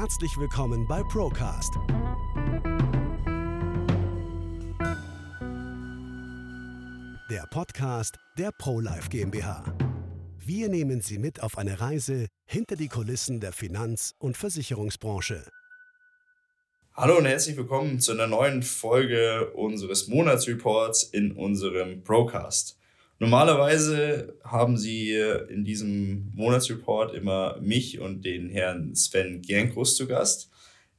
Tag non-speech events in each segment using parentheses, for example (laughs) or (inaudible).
Herzlich willkommen bei Procast. Der Podcast der ProLife GmbH. Wir nehmen Sie mit auf eine Reise hinter die Kulissen der Finanz- und Versicherungsbranche. Hallo und herzlich willkommen zu einer neuen Folge unseres Monatsreports in unserem Procast. Normalerweise haben Sie in diesem Monatsreport immer mich und den Herrn Sven Gernkrus zu Gast,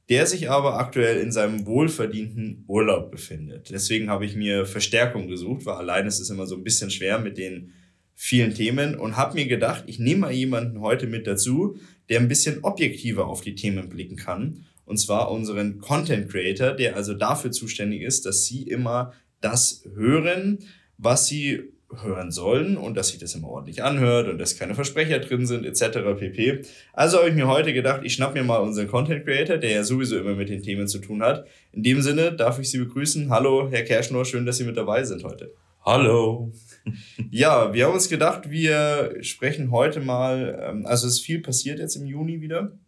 der sich aber aktuell in seinem wohlverdienten Urlaub befindet. Deswegen habe ich mir Verstärkung gesucht, weil allein ist es immer so ein bisschen schwer mit den vielen Themen und habe mir gedacht, ich nehme mal jemanden heute mit dazu, der ein bisschen objektiver auf die Themen blicken kann. Und zwar unseren Content Creator, der also dafür zuständig ist, dass Sie immer das hören, was Sie hören sollen und dass sich das immer ordentlich anhört und dass keine Versprecher drin sind etc. pp. Also habe ich mir heute gedacht, ich schnapp mir mal unseren Content Creator, der ja sowieso immer mit den Themen zu tun hat. In dem Sinne darf ich Sie begrüßen. Hallo, Herr Kerschnor, schön, dass Sie mit dabei sind heute. Hallo. (laughs) ja, wir haben uns gedacht, wir sprechen heute mal, ähm, also es ist viel passiert jetzt im Juni wieder.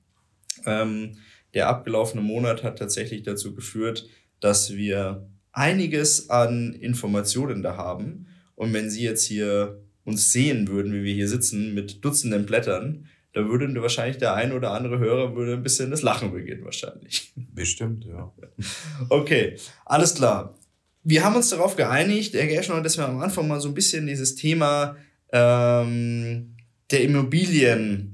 Ähm, der abgelaufene Monat hat tatsächlich dazu geführt, dass wir einiges an Informationen da haben und wenn Sie jetzt hier uns sehen würden, wie wir hier sitzen mit Dutzenden Blättern, da würde wahrscheinlich der ein oder andere Hörer würde ein bisschen das Lachen beginnen wahrscheinlich. Bestimmt, ja. Okay, alles klar. Wir haben uns darauf geeinigt, Herr Gerschner, dass wir am Anfang mal so ein bisschen dieses Thema ähm, der Immobilien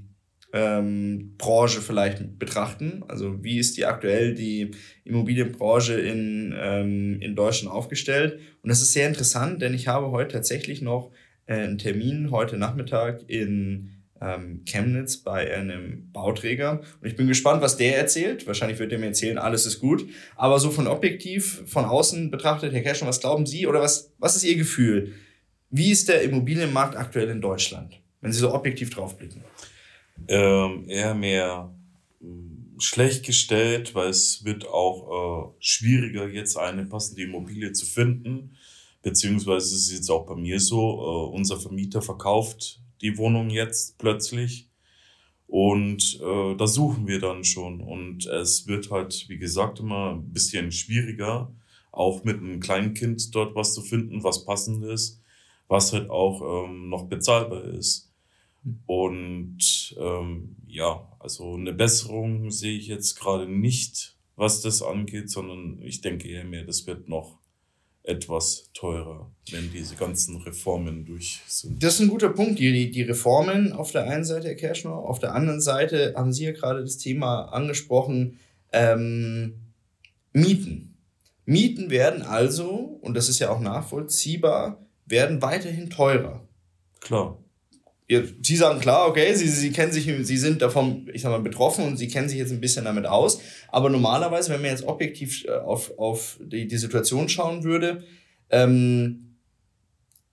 ähm, Branche vielleicht betrachten. Also wie ist die aktuell die Immobilienbranche in, ähm, in Deutschland aufgestellt? Und das ist sehr interessant, denn ich habe heute tatsächlich noch äh, einen Termin heute Nachmittag in ähm, Chemnitz bei einem Bauträger. Und ich bin gespannt, was der erzählt. Wahrscheinlich wird er mir erzählen, alles ist gut. Aber so von objektiv, von außen betrachtet, Herr Kerschner, was glauben Sie oder was, was ist Ihr Gefühl? Wie ist der Immobilienmarkt aktuell in Deutschland, wenn Sie so objektiv draufblicken? Ähm, eher mehr hm, schlecht gestellt, weil es wird auch äh, schwieriger, jetzt eine passende Immobilie zu finden. Beziehungsweise ist es jetzt auch bei mir so, äh, unser Vermieter verkauft die Wohnung jetzt plötzlich. Und äh, da suchen wir dann schon. Und es wird halt, wie gesagt, immer ein bisschen schwieriger, auch mit einem kleinen Kind dort was zu finden, was passend ist, was halt auch ähm, noch bezahlbar ist. Und ähm, ja, also eine Besserung sehe ich jetzt gerade nicht, was das angeht, sondern ich denke eher mehr, das wird noch etwas teurer, wenn diese ganzen Reformen durch sind. Das ist ein guter Punkt, die, die Reformen auf der einen Seite, Herr Kerschner, auf der anderen Seite haben Sie ja gerade das Thema angesprochen, ähm, Mieten. Mieten werden also, und das ist ja auch nachvollziehbar, werden weiterhin teurer. Klar Sie sagen klar, okay, Sie, Sie kennen sich, Sie sind davon, ich sag mal, betroffen und Sie kennen sich jetzt ein bisschen damit aus. Aber normalerweise, wenn man jetzt objektiv äh, auf, auf die, die Situation schauen würde, ähm,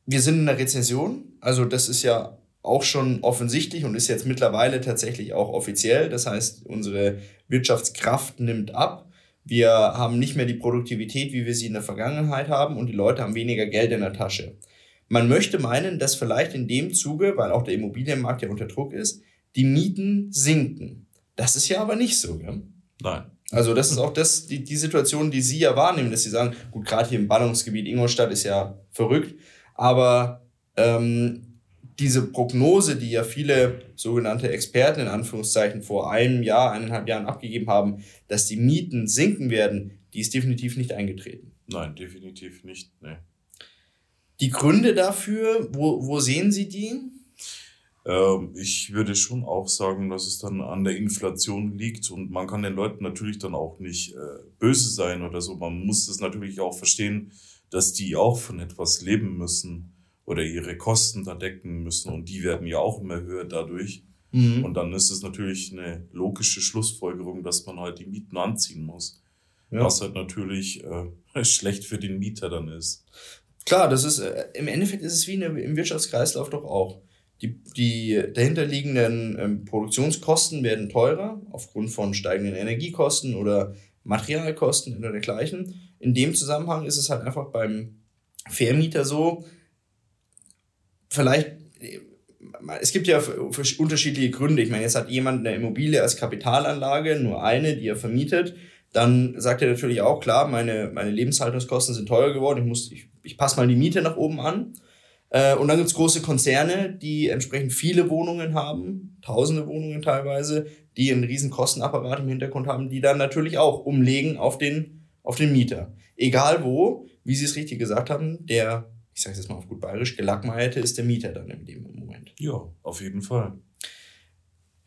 wir sind in einer Rezession. Also das ist ja auch schon offensichtlich und ist jetzt mittlerweile tatsächlich auch offiziell. Das heißt, unsere Wirtschaftskraft nimmt ab. Wir haben nicht mehr die Produktivität, wie wir sie in der Vergangenheit haben und die Leute haben weniger Geld in der Tasche. Man möchte meinen, dass vielleicht in dem Zuge, weil auch der Immobilienmarkt ja unter Druck ist, die Mieten sinken. Das ist ja aber nicht so, gell? Nein. Also das ist auch das, die, die Situation, die Sie ja wahrnehmen, dass Sie sagen, gut, gerade hier im Ballungsgebiet Ingolstadt ist ja verrückt, aber ähm, diese Prognose, die ja viele sogenannte Experten in Anführungszeichen vor einem Jahr, eineinhalb Jahren abgegeben haben, dass die Mieten sinken werden, die ist definitiv nicht eingetreten. Nein, definitiv nicht. Nee. Die Gründe dafür, wo, wo sehen Sie die? Ähm, ich würde schon auch sagen, dass es dann an der Inflation liegt und man kann den Leuten natürlich dann auch nicht äh, böse sein oder so. Man muss es natürlich auch verstehen, dass die auch von etwas leben müssen oder ihre Kosten da decken müssen und die werden ja auch immer höher dadurch. Mhm. Und dann ist es natürlich eine logische Schlussfolgerung, dass man halt die Mieten anziehen muss. Ja. Was halt natürlich äh, (laughs) schlecht für den Mieter dann ist. Klar, das ist, äh, im Endeffekt ist es wie eine, im Wirtschaftskreislauf doch auch. Die, die dahinterliegenden ähm, Produktionskosten werden teurer aufgrund von steigenden Energiekosten oder Materialkosten oder dergleichen. In dem Zusammenhang ist es halt einfach beim Vermieter so, vielleicht es gibt ja unterschiedliche Gründe. Ich meine, jetzt hat jemand eine Immobilie als Kapitalanlage, nur eine, die er vermietet. Dann sagt er natürlich auch, klar, meine, meine Lebenshaltungskosten sind teuer geworden, ich, ich, ich passe mal die Miete nach oben an. Äh, und dann gibt's große Konzerne, die entsprechend viele Wohnungen haben, tausende Wohnungen teilweise, die einen riesen Kostenapparat im Hintergrund haben, die dann natürlich auch umlegen auf den, auf den Mieter. Egal wo, wie Sie es richtig gesagt haben, der, ich sage jetzt mal auf gut bayerisch, gelackmeierte ist der Mieter dann in dem Moment. Ja, auf jeden Fall.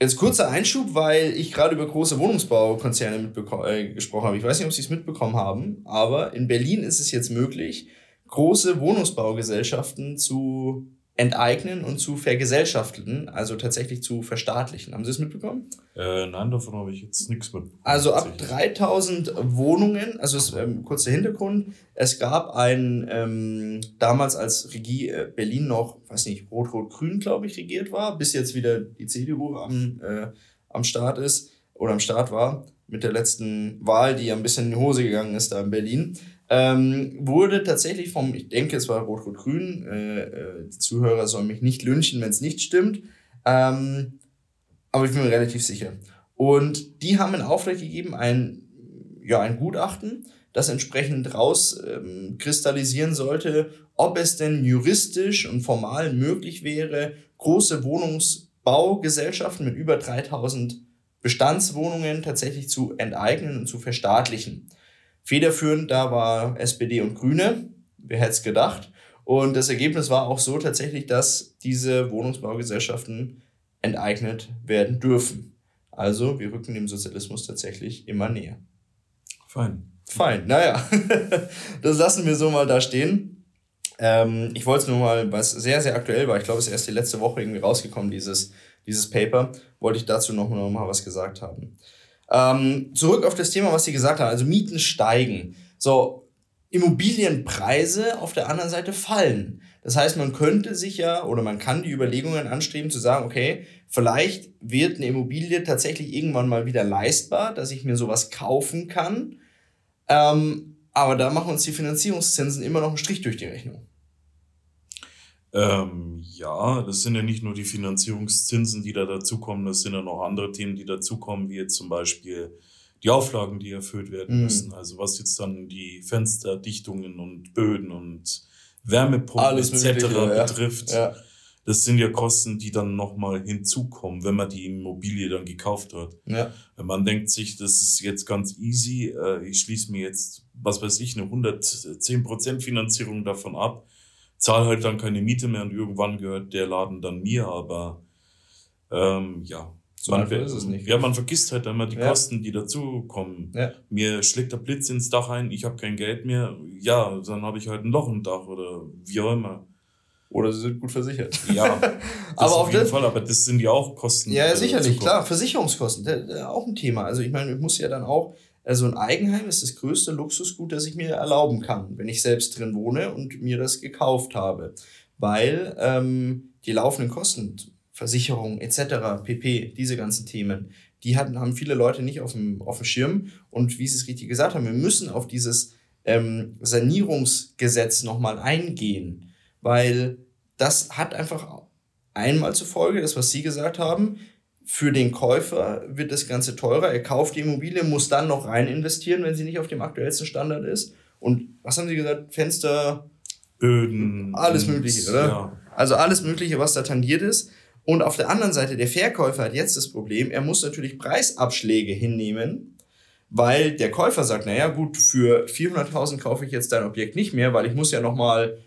Jetzt kurzer Einschub, weil ich gerade über große Wohnungsbaukonzerne äh, gesprochen habe. Ich weiß nicht, ob Sie es mitbekommen haben, aber in Berlin ist es jetzt möglich, große Wohnungsbaugesellschaften zu enteignen und zu vergesellschaften, also tatsächlich zu verstaatlichen. Haben Sie es mitbekommen? Äh, nein, davon habe ich jetzt nichts mit. Also ab 3000 Wohnungen, also es, ähm, kurzer Hintergrund, es gab ein, ähm, damals als Regie äh, Berlin noch, weiß nicht, Rot-Rot-Grün, glaube ich, regiert war, bis jetzt wieder die CDU am, äh, am Start ist oder am Start war, mit der letzten Wahl, die ja ein bisschen in die Hose gegangen ist da in Berlin ähm, wurde tatsächlich vom, ich denke, es war Rot-Rot-Grün, äh, äh, die Zuhörer sollen mich nicht lynchen, wenn es nicht stimmt, ähm, aber ich bin mir relativ sicher. Und die haben in Auftrag gegeben, ein, ja, ein Gutachten, das entsprechend raus ähm, sollte, ob es denn juristisch und formal möglich wäre, große Wohnungsbaugesellschaften mit über 3000 Bestandswohnungen tatsächlich zu enteignen und zu verstaatlichen. Federführend da war SPD und Grüne. Wer hätte es gedacht? Und das Ergebnis war auch so tatsächlich, dass diese Wohnungsbaugesellschaften enteignet werden dürfen. Also wir rücken dem Sozialismus tatsächlich immer näher. Fein. Fein, naja. (laughs) das lassen wir so mal da stehen. Ähm, ich wollte es nur mal, was sehr, sehr aktuell war, ich glaube, es ist erst die letzte Woche irgendwie rausgekommen, dieses, dieses Paper, wollte ich dazu noch, noch mal was gesagt haben. Ähm, zurück auf das Thema, was Sie gesagt haben, also Mieten steigen. So, Immobilienpreise auf der anderen Seite fallen. Das heißt, man könnte sich ja oder man kann die Überlegungen anstreben zu sagen, okay, vielleicht wird eine Immobilie tatsächlich irgendwann mal wieder leistbar, dass ich mir sowas kaufen kann. Ähm, aber da machen uns die Finanzierungszinsen immer noch einen Strich durch die Rechnung. Ähm, ja, das sind ja nicht nur die Finanzierungszinsen, die da dazukommen, das sind ja noch andere Themen, die dazukommen, wie jetzt zum Beispiel die Auflagen, die erfüllt werden mhm. müssen. Also was jetzt dann die Fensterdichtungen und Böden und Wärmepumpen etc. Ja. betrifft. Ja. Das sind ja Kosten, die dann nochmal hinzukommen, wenn man die Immobilie dann gekauft hat. Ja. Wenn man denkt sich, das ist jetzt ganz easy, äh, ich schließe mir jetzt, was weiß ich, eine 110% Finanzierung davon ab zahle halt dann keine Miete mehr und irgendwann gehört der Laden dann mir, aber ähm, ja. So man, ist es nicht. Ja, man vergisst halt immer die ja. Kosten, die dazukommen. Ja. Mir schlägt der Blitz ins Dach ein, ich habe kein Geld mehr. Ja, dann habe ich halt ein Loch im Dach oder wie auch immer. Oder sie sind gut versichert. Ja, (laughs) aber auf jeden Fall, aber das sind ja auch Kosten. Ja, ja sicherlich, klar. Versicherungskosten, auch ein Thema. Also ich meine, ich muss ja dann auch also ein Eigenheim ist das größte Luxusgut, das ich mir erlauben kann, wenn ich selbst drin wohne und mir das gekauft habe. Weil ähm, die laufenden Kosten, Versicherung etc., pp, diese ganzen Themen, die hatten, haben viele Leute nicht auf dem, auf dem Schirm. Und wie Sie es richtig gesagt haben, wir müssen auf dieses ähm, Sanierungsgesetz nochmal eingehen, weil das hat einfach einmal zur Folge, das, was Sie gesagt haben, für den Käufer wird das Ganze teurer. Er kauft die Immobilie, muss dann noch rein investieren, wenn sie nicht auf dem aktuellsten Standard ist. Und was haben Sie gesagt? Fenster, Böden, alles Mögliche, oder? Ja. Also alles Mögliche, was da tangiert ist. Und auf der anderen Seite, der Verkäufer hat jetzt das Problem, er muss natürlich Preisabschläge hinnehmen, weil der Käufer sagt, naja gut, für 400.000 kaufe ich jetzt dein Objekt nicht mehr, weil ich muss ja nochmal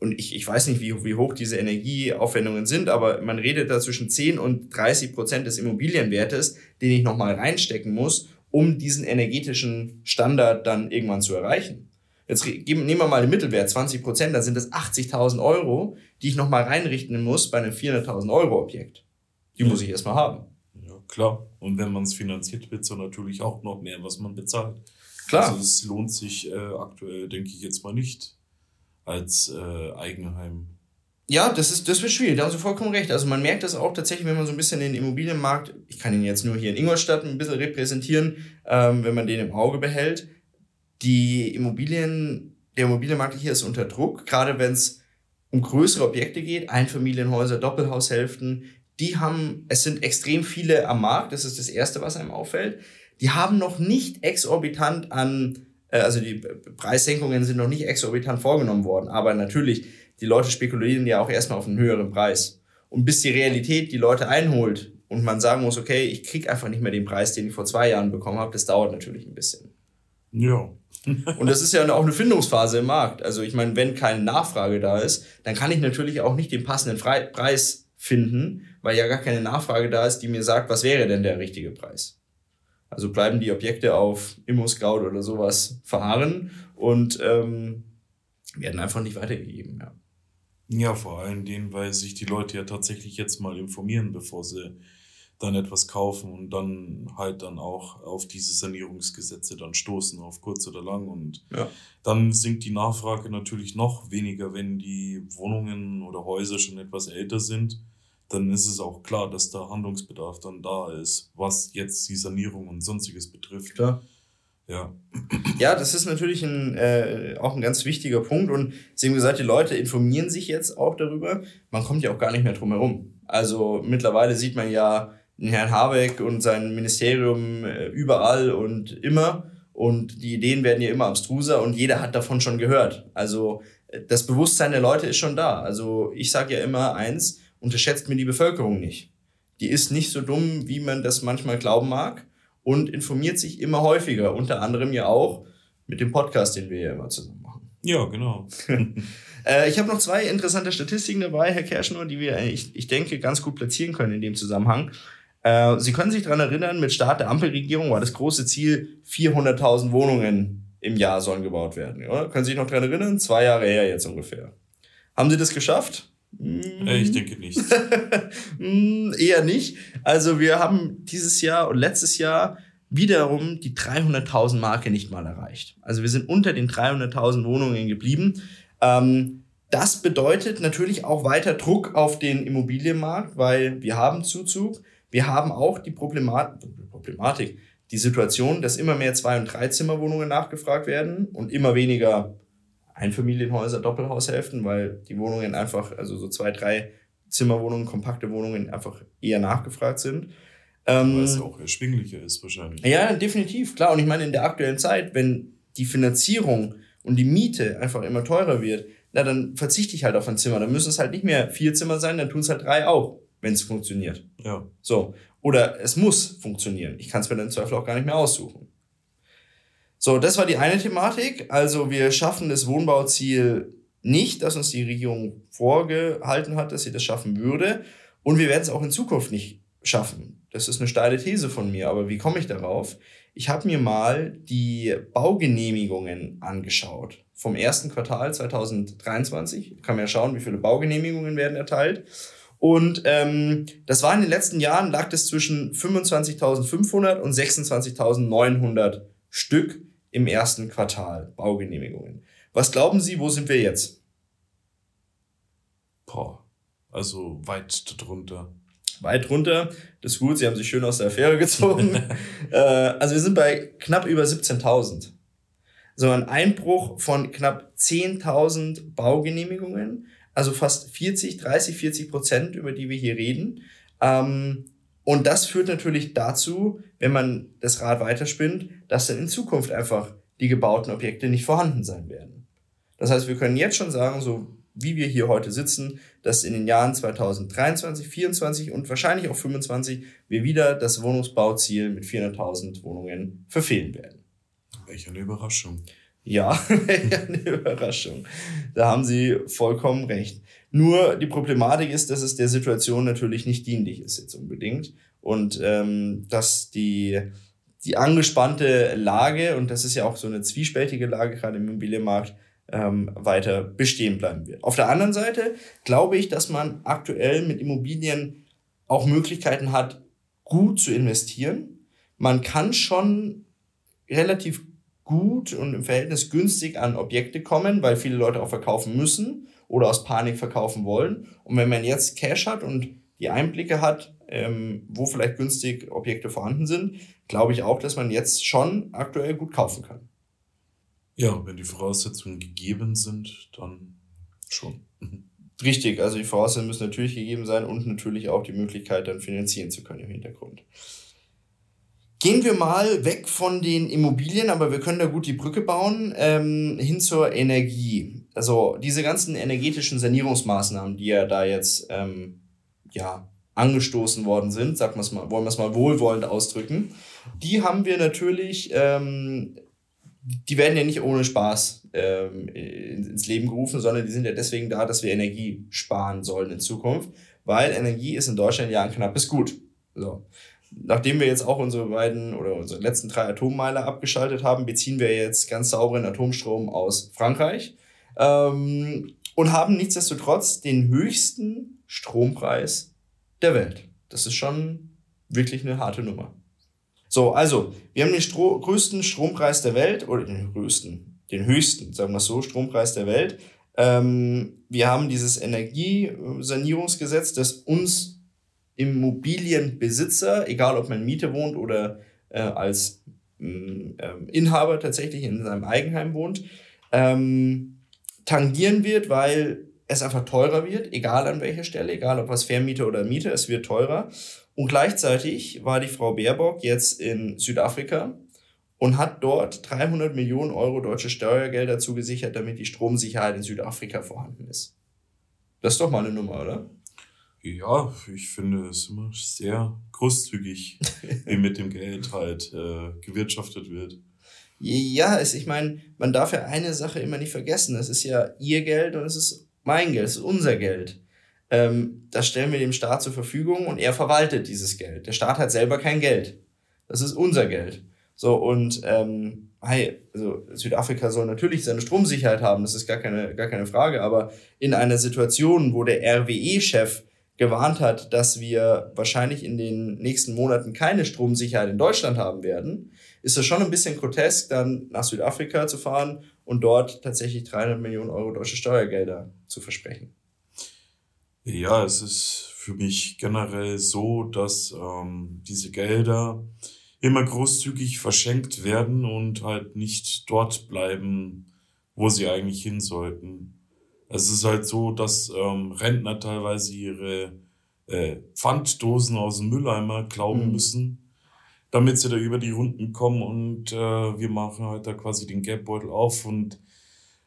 und ich, ich weiß nicht, wie, wie hoch diese Energieaufwendungen sind, aber man redet da zwischen 10 und 30 Prozent des Immobilienwertes, den ich nochmal reinstecken muss, um diesen energetischen Standard dann irgendwann zu erreichen. Jetzt nehmen wir mal den Mittelwert, 20 Prozent, dann sind das 80.000 Euro, die ich nochmal reinrichten muss bei einem 400.000 Euro Objekt. Die muss ich erstmal haben. Ja, klar. Und wenn man es finanziert, wird es natürlich auch noch mehr, was man bezahlt. Klar. Also es lohnt sich äh, aktuell, denke ich jetzt mal nicht als äh, Eigenheim. Ja, das ist, das wird schwierig, da haben Sie vollkommen recht. Also man merkt das auch tatsächlich, wenn man so ein bisschen den Immobilienmarkt, ich kann ihn jetzt nur hier in Ingolstadt ein bisschen repräsentieren, ähm, wenn man den im Auge behält. Die Immobilien, der Immobilienmarkt hier ist unter Druck, gerade wenn es um größere Objekte geht, Einfamilienhäuser, Doppelhaushälften, die haben, es sind extrem viele am Markt, das ist das Erste, was einem auffällt. Die haben noch nicht exorbitant an, also die Preissenkungen sind noch nicht exorbitant vorgenommen worden, aber natürlich, die Leute spekulieren ja auch erstmal auf einen höheren Preis. Und bis die Realität die Leute einholt und man sagen muss, okay, ich krieg einfach nicht mehr den Preis, den ich vor zwei Jahren bekommen habe, das dauert natürlich ein bisschen. Ja. (laughs) (laughs) und das ist ja auch eine Findungsphase im Markt. Also ich meine, wenn keine Nachfrage da ist, dann kann ich natürlich auch nicht den passenden Fre Preis finden, weil ja gar keine Nachfrage da ist, die mir sagt, was wäre denn der richtige Preis. Also bleiben die Objekte auf Immo-Scout oder sowas verharren und ähm, werden einfach nicht weitergegeben. Ja. ja, vor allen Dingen, weil sich die Leute ja tatsächlich jetzt mal informieren, bevor sie dann etwas kaufen und dann halt dann auch auf diese Sanierungsgesetze dann stoßen, auf kurz oder lang. Und ja. dann sinkt die Nachfrage natürlich noch weniger, wenn die Wohnungen oder Häuser schon etwas älter sind. Dann ist es auch klar, dass da Handlungsbedarf dann da ist, was jetzt die Sanierung und sonstiges betrifft. Klar. Ja. Ja, das ist natürlich ein, äh, auch ein ganz wichtiger Punkt. Und Sie haben gesagt, die Leute informieren sich jetzt auch darüber. Man kommt ja auch gar nicht mehr drum herum. Also mittlerweile sieht man ja, Herrn Habeck und sein Ministerium äh, überall und immer. Und die Ideen werden ja immer abstruser und jeder hat davon schon gehört. Also äh, das Bewusstsein der Leute ist schon da. Also ich sage ja immer eins, unterschätzt mir die Bevölkerung nicht. Die ist nicht so dumm, wie man das manchmal glauben mag und informiert sich immer häufiger. Unter anderem ja auch mit dem Podcast, den wir ja immer zusammen machen. Ja, genau. (laughs) äh, ich habe noch zwei interessante Statistiken dabei, Herr Kerschner, die wir, ich, ich denke, ganz gut platzieren können in dem Zusammenhang. Äh, Sie können sich daran erinnern, mit Start der Ampelregierung war das große Ziel, 400.000 Wohnungen im Jahr sollen gebaut werden. Oder? Können Sie sich noch daran erinnern? Zwei Jahre her jetzt ungefähr. Haben Sie das geschafft? Äh, ich denke nicht. (laughs) Hm, eher nicht. Also wir haben dieses Jahr und letztes Jahr wiederum die 300.000 Marke nicht mal erreicht. Also wir sind unter den 300.000 Wohnungen geblieben. Ähm, das bedeutet natürlich auch weiter Druck auf den Immobilienmarkt, weil wir haben Zuzug. Wir haben auch die Problemat Problematik, die Situation, dass immer mehr Zwei- und Dreizimmerwohnungen nachgefragt werden und immer weniger Einfamilienhäuser, Doppelhaushälften, weil die Wohnungen einfach, also so zwei, drei Zimmerwohnungen, kompakte Wohnungen einfach eher nachgefragt sind. Ähm, weil es auch erschwinglicher ist wahrscheinlich. Ja, definitiv, klar. Und ich meine, in der aktuellen Zeit, wenn die Finanzierung und die Miete einfach immer teurer wird, na, dann verzichte ich halt auf ein Zimmer. Dann müssen es halt nicht mehr vier Zimmer sein, dann tun es halt drei auch wenn es funktioniert. Ja. So. Oder es muss funktionieren. Ich kann es mir dann im Zweifel auch gar nicht mehr aussuchen. So, das war die eine Thematik. Also wir schaffen das Wohnbauziel nicht, das uns die Regierung vorgehalten hat, dass sie das schaffen würde. Und wir werden es auch in Zukunft nicht schaffen. Das ist eine steile These von mir. Aber wie komme ich darauf? Ich habe mir mal die Baugenehmigungen angeschaut vom ersten Quartal 2023. Kann man ja schauen, wie viele Baugenehmigungen werden erteilt. Und ähm, das war in den letzten Jahren, lag das zwischen 25.500 und 26.900 Stück im ersten Quartal Baugenehmigungen. Was glauben Sie, wo sind wir jetzt? Boah, also weit drunter. Weit drunter, das ist gut, Sie haben sich schön aus der Affäre gezogen. (laughs) äh, also wir sind bei knapp über 17.000. So ein Einbruch von knapp 10.000 Baugenehmigungen also fast 40, 30, 40 Prozent, über die wir hier reden. Ähm, und das führt natürlich dazu, wenn man das Rad weiterspinnt, dass dann in Zukunft einfach die gebauten Objekte nicht vorhanden sein werden. Das heißt, wir können jetzt schon sagen, so wie wir hier heute sitzen, dass in den Jahren 2023, 2024 und wahrscheinlich auch 2025 wir wieder das Wohnungsbauziel mit 400.000 Wohnungen verfehlen werden. Welche eine Überraschung. Ja, (laughs) eine Überraschung. Da haben Sie vollkommen recht. Nur die Problematik ist, dass es der Situation natürlich nicht dienlich ist jetzt unbedingt und ähm, dass die die angespannte Lage und das ist ja auch so eine zwiespältige Lage gerade im Immobilienmarkt ähm, weiter bestehen bleiben wird. Auf der anderen Seite glaube ich, dass man aktuell mit Immobilien auch Möglichkeiten hat, gut zu investieren. Man kann schon relativ gut und im Verhältnis günstig an Objekte kommen, weil viele Leute auch verkaufen müssen oder aus Panik verkaufen wollen. Und wenn man jetzt Cash hat und die Einblicke hat, ähm, wo vielleicht günstig Objekte vorhanden sind, glaube ich auch, dass man jetzt schon aktuell gut kaufen kann. Ja, wenn die Voraussetzungen gegeben sind, dann schon. (laughs) Richtig, also die Voraussetzungen müssen natürlich gegeben sein und natürlich auch die Möglichkeit, dann finanzieren zu können im Hintergrund. Gehen wir mal weg von den Immobilien, aber wir können da gut die Brücke bauen, ähm, hin zur Energie. Also diese ganzen energetischen Sanierungsmaßnahmen, die ja da jetzt ähm, ja, angestoßen worden sind, sagen wir es mal, wollen wir es mal wohlwollend ausdrücken, die haben wir natürlich, ähm, die werden ja nicht ohne Spaß ähm, ins Leben gerufen, sondern die sind ja deswegen da, dass wir Energie sparen sollen in Zukunft, weil Energie ist in Deutschland ja ein knappes Gut. So nachdem wir jetzt auch unsere beiden oder unsere letzten drei Atommeiler abgeschaltet haben, beziehen wir jetzt ganz sauberen Atomstrom aus Frankreich ähm, und haben nichtsdestotrotz den höchsten Strompreis der Welt. Das ist schon wirklich eine harte Nummer. So, also, wir haben den Stro größten Strompreis der Welt, oder den größten, den höchsten, sagen wir so, Strompreis der Welt. Ähm, wir haben dieses Energiesanierungsgesetz, das uns Immobilienbesitzer, egal ob man Miete wohnt oder äh, als mm, ähm, Inhaber tatsächlich in seinem Eigenheim wohnt, ähm, tangieren wird, weil es einfach teurer wird, egal an welcher Stelle, egal ob was Vermieter oder Mieter, es wird teurer. Und gleichzeitig war die Frau Baerbock jetzt in Südafrika und hat dort 300 Millionen Euro deutsche Steuergelder zugesichert, damit die Stromsicherheit in Südafrika vorhanden ist. Das ist doch mal eine Nummer, oder? Ja, ich finde es immer sehr großzügig, (laughs) wie mit dem Geld halt äh, gewirtschaftet wird. Ja, es, ich meine, man darf ja eine Sache immer nicht vergessen. Es ist ja ihr Geld und es ist mein Geld, es ist unser Geld. Ähm, das stellen wir dem Staat zur Verfügung und er verwaltet dieses Geld. Der Staat hat selber kein Geld. Das ist unser Geld. So, und ähm, hey, also Südafrika soll natürlich seine Stromsicherheit haben, das ist gar keine, gar keine Frage, aber in einer Situation, wo der RWE-Chef gewarnt hat, dass wir wahrscheinlich in den nächsten Monaten keine Stromsicherheit in Deutschland haben werden, ist es schon ein bisschen grotesk, dann nach Südafrika zu fahren und dort tatsächlich 300 Millionen Euro deutsche Steuergelder zu versprechen. Ja, es ist für mich generell so, dass ähm, diese Gelder immer großzügig verschenkt werden und halt nicht dort bleiben, wo sie eigentlich hin sollten. Es ist halt so, dass ähm, Rentner teilweise ihre äh, Pfanddosen aus dem Mülleimer klauen mhm. müssen, damit sie da über die Runden kommen und äh, wir machen halt da quasi den Geldbeutel auf und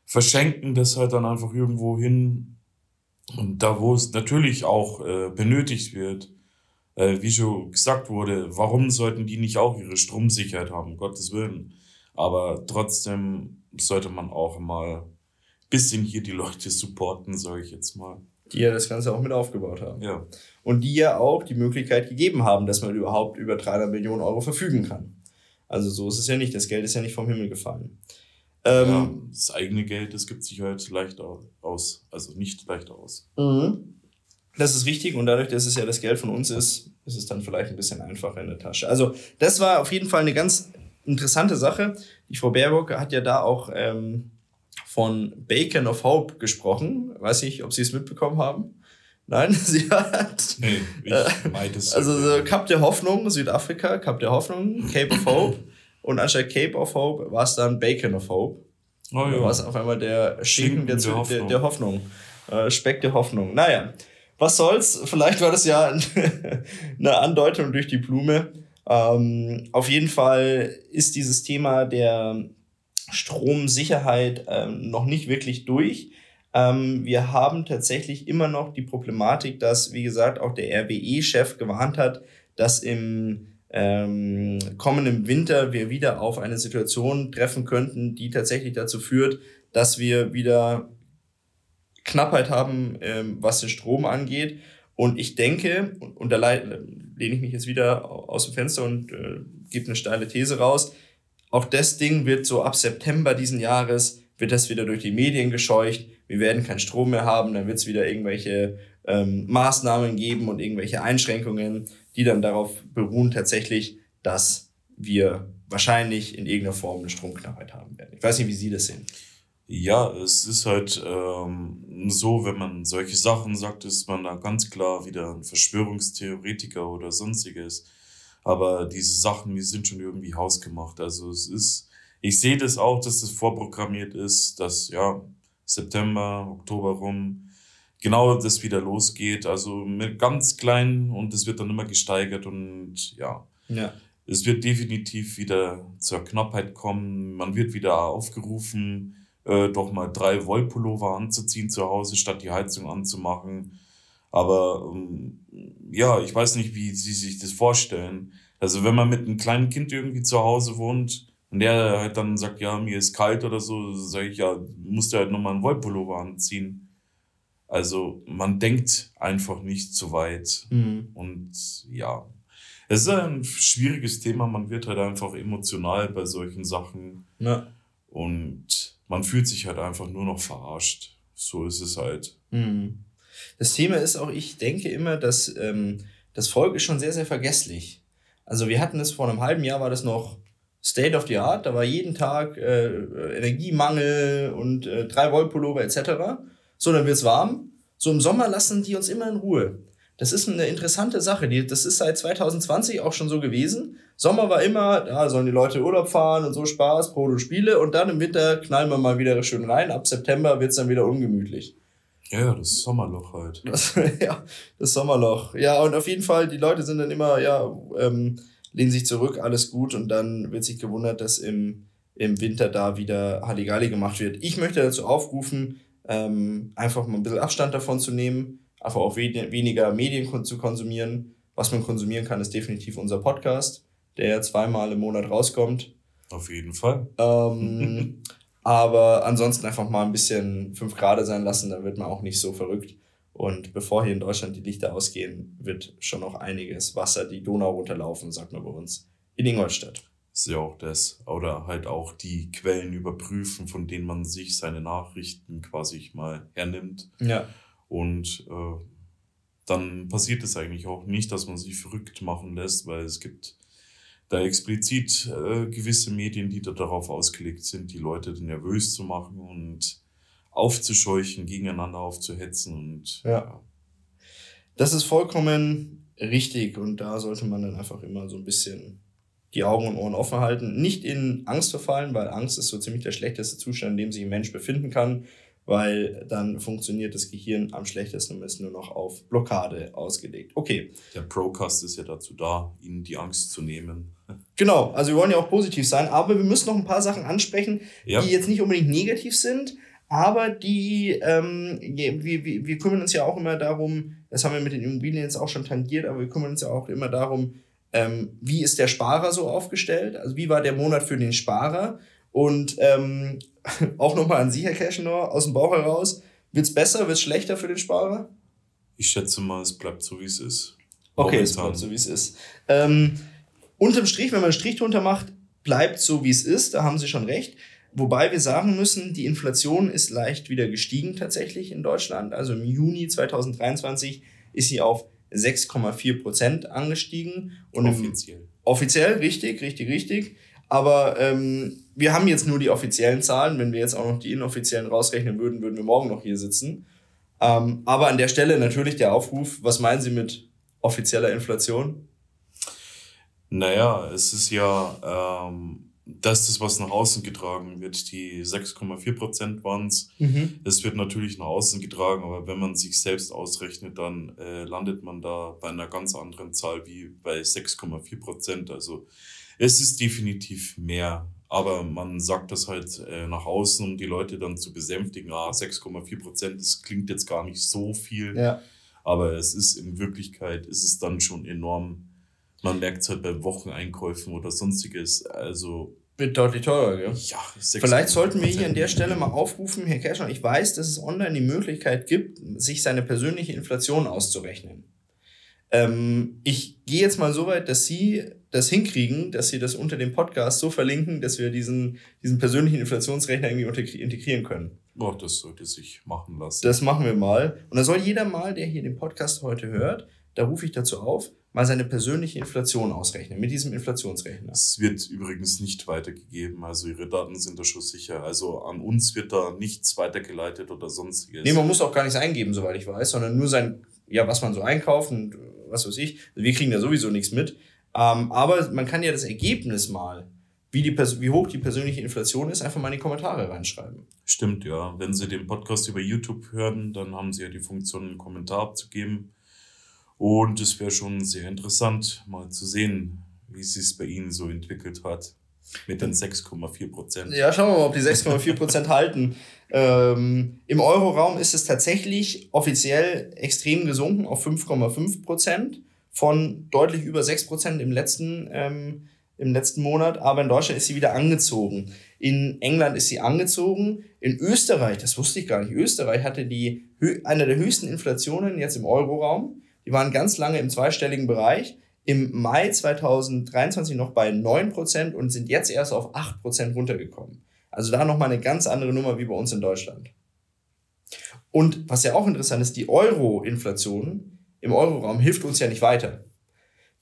verschenken das halt dann einfach irgendwo hin. Und da, wo es natürlich auch äh, benötigt wird, äh, wie schon gesagt wurde, warum sollten die nicht auch ihre Stromsicherheit haben, Gottes Willen. Aber trotzdem sollte man auch mal bisschen hier die Leute (laughs) supporten, sage ich jetzt mal. Die ja das Ganze auch mit aufgebaut haben. Ja. Und die ja auch die Möglichkeit gegeben haben, dass man überhaupt über 300 Millionen Euro verfügen kann. Also so ist es ja nicht. Das Geld ist ja nicht vom Himmel gefallen. Ähm, ja, das eigene Geld, das gibt sich halt leicht aus. Also nicht leicht aus. Mhm. Das ist richtig und dadurch, dass es ja das Geld von uns ist, ist es dann vielleicht ein bisschen einfacher in der Tasche. Also das war auf jeden Fall eine ganz interessante Sache. Die Frau Baerbock hat ja da auch ähm, von Bacon of Hope gesprochen. Weiß nicht, ob Sie es mitbekommen haben. Nein, (laughs) sie hat. Nee, ich äh, meinte es. Also so Cup der Hoffnung, Südafrika, Cup der Hoffnung, Cape of Hope. Und anstatt Cape of Hope war es dann Bacon of Hope. Oh, ja. war es auf einmal der Schinken, der, der, Hoffnung. Der, der Hoffnung. Äh, Speck der Hoffnung. Naja, was soll's? Vielleicht war das ja (laughs) eine Andeutung durch die Blume. Ähm, auf jeden Fall ist dieses Thema der Stromsicherheit ähm, noch nicht wirklich durch. Ähm, wir haben tatsächlich immer noch die Problematik, dass, wie gesagt, auch der RWE-Chef gewarnt hat, dass im ähm, kommenden Winter wir wieder auf eine Situation treffen könnten, die tatsächlich dazu führt, dass wir wieder Knappheit haben, ähm, was den Strom angeht. Und ich denke, und, da lehne ich mich jetzt wieder aus dem Fenster und äh, gebe eine steile These raus, auch das Ding wird so ab September diesen Jahres, wird das wieder durch die Medien gescheucht. Wir werden keinen Strom mehr haben, dann wird es wieder irgendwelche ähm, Maßnahmen geben und irgendwelche Einschränkungen, die dann darauf beruhen tatsächlich, dass wir wahrscheinlich in irgendeiner Form eine Stromknappheit haben werden. Ich weiß nicht, wie Sie das sehen. Ja, es ist halt ähm, so, wenn man solche Sachen sagt, ist man da ganz klar wieder ein Verschwörungstheoretiker oder sonstiges. Aber diese Sachen, die sind schon irgendwie hausgemacht. Also es ist, ich sehe das auch, dass das vorprogrammiert ist, dass ja September, Oktober rum genau das wieder losgeht. Also mit ganz klein und es wird dann immer gesteigert und ja. Ja. Es wird definitiv wieder zur Knappheit kommen. Man wird wieder aufgerufen, äh, doch mal drei Wollpullover anzuziehen zu Hause, statt die Heizung anzumachen. Aber ähm, ja, ich weiß nicht, wie Sie sich das vorstellen. Also wenn man mit einem kleinen Kind irgendwie zu Hause wohnt und der halt dann sagt, ja, mir ist kalt oder so, sage ich, ja, musst du halt nochmal einen Wollpullover anziehen. Also man denkt einfach nicht so weit. Mhm. Und ja, es ist ein schwieriges Thema. Man wird halt einfach emotional bei solchen Sachen. Ja. Und man fühlt sich halt einfach nur noch verarscht. So ist es halt. Mhm. Das Thema ist auch, ich denke immer, dass ähm, das Volk ist schon sehr, sehr vergesslich. Also wir hatten es vor einem halben Jahr, war das noch State of the Art, da war jeden Tag äh, Energiemangel und äh, drei Volt Pullover etc. So, dann wird's warm. So im Sommer lassen die uns immer in Ruhe. Das ist eine interessante Sache. Die, das ist seit 2020 auch schon so gewesen. Sommer war immer, da sollen die Leute Urlaub fahren und so Spaß, Brot und Spiele. Und dann im Winter knallen wir mal wieder schön rein. Ab September wird's dann wieder ungemütlich. Ja, das Sommerloch halt. (laughs) Das, ja, das Sommerloch. Ja, und auf jeden Fall, die Leute sind dann immer, ja, ähm, lehnen sich zurück, alles gut. Und dann wird sich gewundert, dass im, im Winter da wieder Halligalli gemacht wird. Ich möchte dazu aufrufen, ähm, einfach mal ein bisschen Abstand davon zu nehmen, einfach auch we weniger Medien zu konsumieren. Was man konsumieren kann, ist definitiv unser Podcast, der zweimal im Monat rauskommt. Auf jeden Fall. Ähm, (laughs) aber ansonsten einfach mal ein bisschen fünf Grad sein lassen, dann wird man auch nicht so verrückt. Und bevor hier in Deutschland die Lichter ausgehen, wird schon noch einiges Wasser die Donau runterlaufen, sagt man bei uns, in Ingolstadt. ist ja auch das. Oder halt auch die Quellen überprüfen, von denen man sich seine Nachrichten quasi mal hernimmt. Ja. Und äh, dann passiert es eigentlich auch nicht, dass man sich verrückt machen lässt, weil es gibt da explizit äh, gewisse Medien, die da darauf ausgelegt sind, die Leute nervös zu machen und aufzuscheuchen, gegeneinander aufzuhetzen und Ja. Das ist vollkommen richtig und da sollte man dann einfach immer so ein bisschen die Augen und Ohren offen halten. Nicht in Angst verfallen, weil Angst ist so ziemlich der schlechteste Zustand, in dem sich ein Mensch befinden kann, weil dann funktioniert das Gehirn am schlechtesten und ist nur noch auf Blockade ausgelegt. Okay, der Procast ist ja dazu da, ihnen die Angst zu nehmen. Genau. Also wir wollen ja auch positiv sein, aber wir müssen noch ein paar Sachen ansprechen, Ja. die jetzt nicht unbedingt negativ sind, aber die, ähm, wir, wir, wir kümmern uns ja auch immer darum, das haben wir mit den Immobilien jetzt auch schon tangiert, aber wir kümmern uns ja auch immer darum, ähm, wie ist der Sparer so aufgestellt? Also wie war der Monat für den Sparer? Und ähm, (laughs) auch nochmal an Sie, Herr Keschenauer, aus dem Bauch heraus, wird's besser, wird's schlechter für den Sparer? Ich schätze mal, es bleibt so, wie es ist. Okay, es bleibt so, wie es ist. Ähm, unterm Strich, wenn man einen Strich drunter macht, bleibt so, wie es ist. Da haben Sie schon recht. Wobei wir sagen müssen, die Inflation ist leicht wieder gestiegen tatsächlich in Deutschland. Also im Juni 2023 ist sie auf 6,4 Prozent angestiegen. Und im, offiziell. offiziell, richtig, richtig, richtig. Aber ähm, wir haben jetzt nur die offiziellen Zahlen. Wenn wir jetzt auch noch die inoffiziellen rausrechnen würden, würden wir morgen noch hier sitzen. Ähm, aber an der Stelle natürlich der Aufruf, was meinen Sie mit offizieller Inflation? Naja, es ist ja, ähm, das das, was nach außen getragen wird. Die 6,4 Prozent waren es. Es wird natürlich nach außen getragen, aber wenn man sich selbst ausrechnet, dann äh, landet man da bei einer ganz anderen Zahl wie bei 6,4 Prozent. Also es ist definitiv mehr, aber man sagt das halt äh, nach außen, um die Leute dann zu besänftigen. Ah, 6,4 Prozent, das klingt jetzt gar nicht so viel, Ja. aber es ist in Wirklichkeit, ist es dann schon enorm. Man merkt es halt bei Wocheneinkäufen oder sonstiges. Also Wird deutlich teurer, gell? ja, 6,4%. Vielleicht sollten wir hier an der Stelle mal aufrufen, Herr Kerschner, ich weiß, dass es online die Möglichkeit gibt, sich seine persönliche Inflation auszurechnen. Ähm, ich gehe jetzt mal so weit, dass Sie das hinkriegen, dass Sie das unter dem Podcast so verlinken, dass wir diesen, diesen persönlichen Inflationsrechner irgendwie integrieren können. Boah, das sollte sich machen lassen. Das machen wir mal. Und da soll jeder mal, der hier den Podcast heute hört, da rufe ich dazu auf, mal seine persönliche Inflation ausrechnen mit diesem Inflationsrechner. Es wird übrigens nicht weitergegeben, also Ihre Daten sind da schon sicher. Also an uns wird da nichts weitergeleitet oder sonstiges. Nee, man muss auch gar nichts eingeben, soweit ich weiß, sondern nur sein, ja, was man so einkauft und was weiß ich. Wir kriegen da sowieso nichts mit. Ähm, aber man kann ja das Ergebnis mal wie, die, wie hoch die persönliche Inflation ist, einfach mal in die Kommentare reinschreiben. Stimmt, ja. Wenn Sie den Podcast über YouTube hören, dann haben Sie ja die Funktion, einen Kommentar abzugeben. Und es wäre schon sehr interessant, mal zu sehen, wie es sich bei Ihnen so entwickelt hat. Mit den 6,4 Prozent. Ja, schauen wir mal, ob die 6,4 Prozent halten. Ähm, Im Euroraum ist es tatsächlich offiziell extrem gesunken auf 5,5 Prozent von deutlich über 6 Prozent im letzten ähm, im letzten Monat, aber in Deutschland ist sie wieder angezogen. In England ist sie angezogen. In Österreich, das wusste ich gar nicht, Österreich hatte die eine der höchsten Inflationen jetzt im Euroraum. Die waren ganz lange im zweistelligen Bereich. Im Mai 2023 noch bei 9% und sind jetzt erst auf 8% runtergekommen. Also da nochmal eine ganz andere Nummer wie bei uns in Deutschland. Und was ja auch interessant ist, die Euro-Inflation im Euroraum hilft uns ja nicht weiter.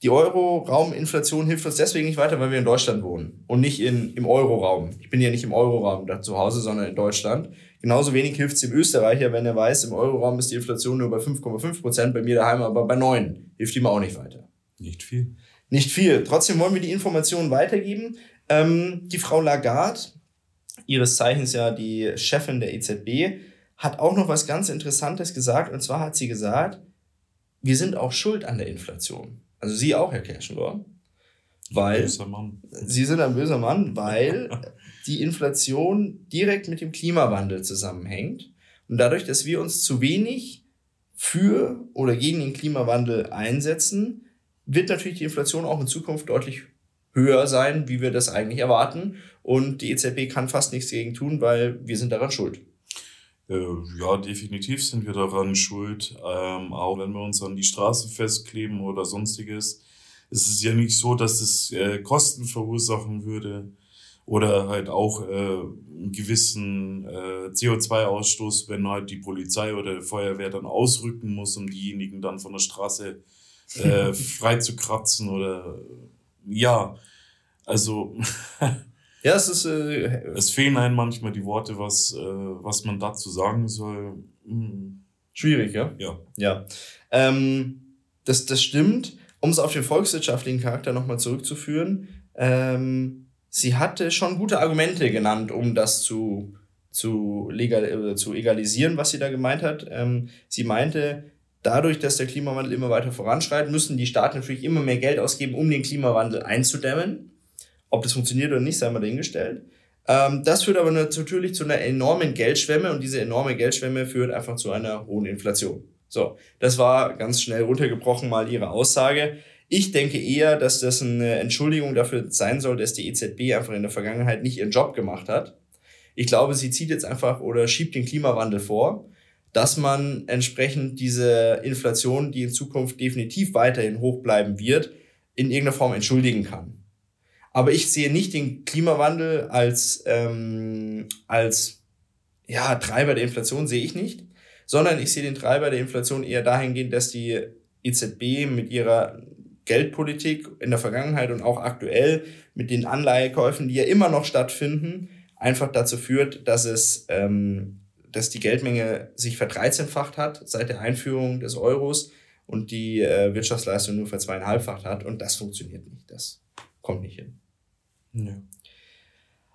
Die Euro-Raum-Inflation hilft uns deswegen nicht weiter, weil wir in Deutschland wohnen und nicht in, im Euro-Raum. Ich bin ja nicht im Euro-Raum da zu Hause, sondern in Deutschland. Genauso wenig hilft es dem Österreicher, wenn er weiß, im Euro-Raum ist die Inflation nur bei 5,5 Prozent, bei mir daheim aber bei 9. Hilft ihm auch nicht weiter. Nicht viel. Nicht viel. Trotzdem wollen wir die Informationen weitergeben. Ähm, die Frau Lagarde, ihres Zeichens ja die Chefin der EZB, hat auch noch was ganz Interessantes gesagt. Und zwar hat sie gesagt, wir sind auch schuld an der Inflation. Also Sie auch, Herr Kerschenlohr. Weil Sie sind ein böser Mann, weil (laughs) die Inflation direkt mit dem Klimawandel zusammenhängt. Und dadurch, dass wir uns zu wenig für oder gegen den Klimawandel einsetzen, wird natürlich die Inflation auch in Zukunft deutlich höher sein, wie wir das eigentlich erwarten. Und die EZB kann fast nichts dagegen tun, weil wir sind daran schuld. Äh, ja, definitiv sind wir daran schuld. Ähm, auch wenn wir uns an die Straße festkleben oder sonstiges. Es ist ja nicht so, dass es äh, Kosten verursachen würde oder halt auch äh, einen gewissen äh, CO2-Ausstoß, wenn halt die Polizei oder die Feuerwehr dann ausrücken muss, um diejenigen dann von der Straße äh, (laughs) frei zu kratzen oder ja, also (laughs) Ja, es ist. Äh, es fehlen einem manchmal die Worte, was, äh, was man dazu sagen soll. Hm. Schwierig, ja? Ja. Ja. Ähm, das, das stimmt. Um es auf den volkswirtschaftlichen Charakter nochmal zurückzuführen, ähm, sie hatte schon gute Argumente genannt, um das zu, zu, legal, äh, zu egalisieren, was sie da gemeint hat. Ähm, sie meinte, dadurch, dass der Klimawandel immer weiter voranschreitet, müssen die Staaten natürlich immer mehr Geld ausgeben, um den Klimawandel einzudämmen. Ob das funktioniert oder nicht, sei mal dahingestellt. Ähm, das führt aber natürlich zu einer enormen Geldschwemme und diese enorme Geldschwemme führt einfach zu einer hohen Inflation. So, das war ganz schnell runtergebrochen mal ihre Aussage. Ich denke eher, dass das eine Entschuldigung dafür sein soll, dass die EZB einfach in der Vergangenheit nicht ihren Job gemacht hat. Ich glaube, sie zieht jetzt einfach oder schiebt den Klimawandel vor, dass man entsprechend diese Inflation, die in Zukunft definitiv weiterhin hoch bleiben wird, in irgendeiner Form entschuldigen kann. Aber ich sehe nicht den Klimawandel als, ähm, als ja, Treiber der Inflation, sehe ich nicht, sondern ich sehe den Treiber der Inflation eher dahingehend, dass die EZB mit ihrer Geldpolitik in der Vergangenheit und auch aktuell mit den Anleihekäufen, die ja immer noch stattfinden, einfach dazu führt, dass es, ähm, dass die Geldmenge sich verdreizehnfacht hat seit der Einführung des Euros und die äh, Wirtschaftsleistung nur verzweieinhalbfacht hat und das funktioniert nicht. Das kommt nicht hin. Ja.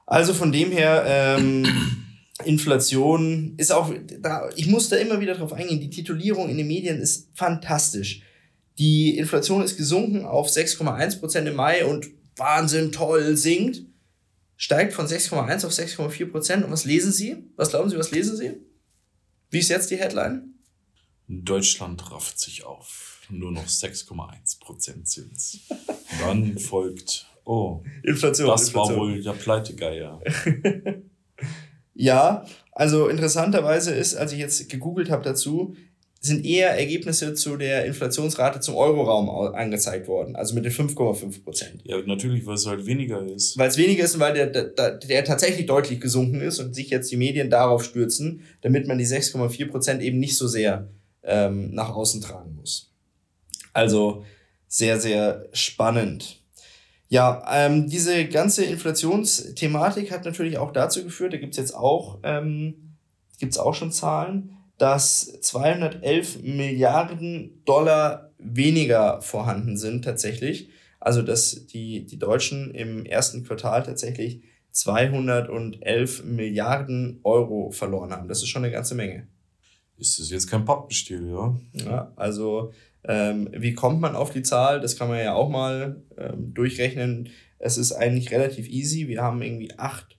Also von dem her, ähm, (clears throat) Inflation ist auch, da, ich muss da immer wieder drauf eingehen, die Titulierung in den Medien ist fantastisch. Die Inflation ist gesunken auf 6,1 Prozent im Mai und Wahnsinn, toll, sinkt. Steigt von 6,1 auf 6,4 Prozent. Und was lesen Sie? Was glauben Sie, was lesen Sie? Wie ist jetzt die Headline? Deutschland rafft sich auf. Nur noch 6,1 Prozent Zins. Dann folgt Oh. Inflation. Das Inflation. war wohl der Pleitegeier. (laughs) ja, also interessanterweise ist, als ich jetzt gegoogelt habe dazu, sind eher Ergebnisse zu der Inflationsrate zum Euroraum angezeigt worden, also mit den 5,5 Prozent. Ja, natürlich, weil es halt weniger ist. Weil es weniger ist und weil der, der, der tatsächlich deutlich gesunken ist und sich jetzt die Medien darauf stürzen, damit man die 6,4 Prozent eben nicht so sehr ähm, nach außen tragen muss. Also sehr, sehr spannend. Ja, ähm, diese ganze Inflationsthematik hat natürlich auch dazu geführt, da gibt's jetzt auch, ähm, gibt's auch schon Zahlen, dass 211 Milliarden Dollar weniger vorhanden sind tatsächlich. Also, dass die, die Deutschen im ersten Quartal tatsächlich 211 Milliarden Euro verloren haben. Das ist schon eine ganze Menge. Ist das jetzt kein Pappenstiel, ja? Ja, also ähm, wie kommt man auf die Zahl? Das kann man ja auch mal ähm, durchrechnen. Es ist eigentlich relativ easy. Wir haben irgendwie 8,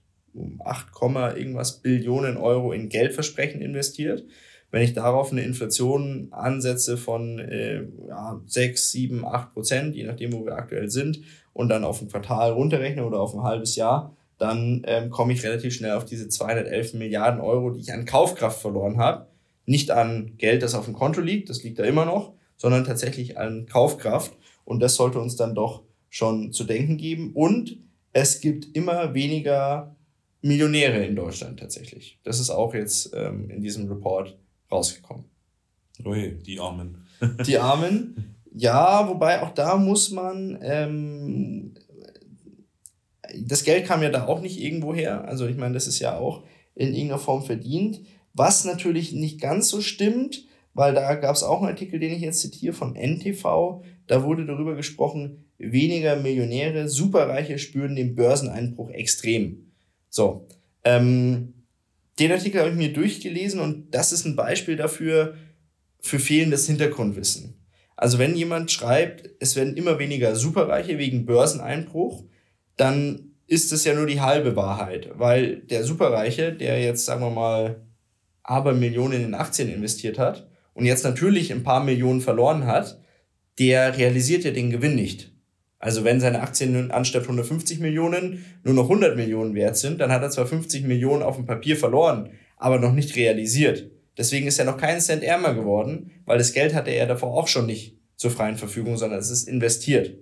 8, irgendwas Billionen Euro in Geldversprechen investiert. Wenn ich darauf eine Inflation ansetze von äh, ja, 6, 7, 8 Prozent, je nachdem, wo wir aktuell sind, und dann auf ein Quartal runterrechne oder auf ein halbes Jahr, dann ähm, komme ich relativ schnell auf diese 211 Milliarden Euro, die ich an Kaufkraft verloren habe. Nicht an Geld, das auf dem Konto liegt, das liegt da immer noch, sondern tatsächlich an Kaufkraft. Und das sollte uns dann doch schon zu denken geben. Und es gibt immer weniger Millionäre in Deutschland tatsächlich. Das ist auch jetzt ähm, in diesem Report rausgekommen. Ui, die Armen. (laughs) die Armen. Ja, wobei auch da muss man, ähm, das Geld kam ja da auch nicht irgendwo her. Also ich meine, das ist ja auch in irgendeiner Form verdient. Was natürlich nicht ganz so stimmt, weil da gab es auch einen Artikel, den ich jetzt zitiere von NTV. Da wurde darüber gesprochen, weniger Millionäre, Superreiche spüren den Börseneinbruch extrem. So, ähm, den Artikel habe ich mir durchgelesen und das ist ein Beispiel dafür, für fehlendes Hintergrundwissen. Also wenn jemand schreibt, es werden immer weniger Superreiche wegen Börseneinbruch, dann ist das ja nur die halbe Wahrheit, weil der Superreiche, der jetzt, sagen wir mal, aber Millionen in Aktien investiert hat und jetzt natürlich ein paar Millionen verloren hat, der realisiert ja den Gewinn nicht. Also wenn seine Aktien anstatt 150 Millionen nur noch 100 Millionen wert sind, dann hat er zwar 50 Millionen auf dem Papier verloren, aber noch nicht realisiert. Deswegen ist er noch keinen Cent ärmer geworden, weil das Geld hatte er davor auch schon nicht zur freien Verfügung, sondern es ist investiert.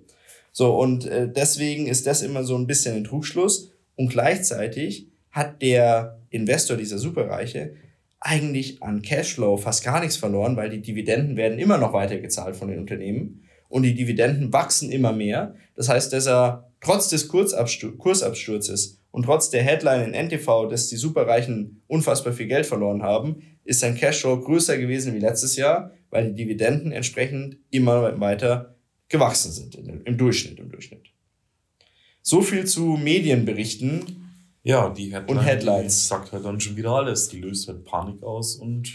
So, und äh, deswegen ist das immer so ein bisschen ein Trugschluss. Und gleichzeitig hat der Investor, dieser Superreiche, eigentlich an Cashflow fast gar nichts verloren, weil die Dividenden werden immer noch weitergezahlt von den Unternehmen und die Dividenden wachsen immer mehr. Das heißt, dass er trotz des Kursabsturzes und trotz der Headline in NTV, dass die Superreichen unfassbar viel Geld verloren haben, ist sein Cashflow größer gewesen wie letztes Jahr, weil die Dividenden entsprechend immer weiter gewachsen sind im Durchschnitt, im Durchschnitt. So viel zu Medienberichten. Ja, die Headline, und Headlines. Die sagt halt dann schon wieder alles. Die löst halt Panik aus und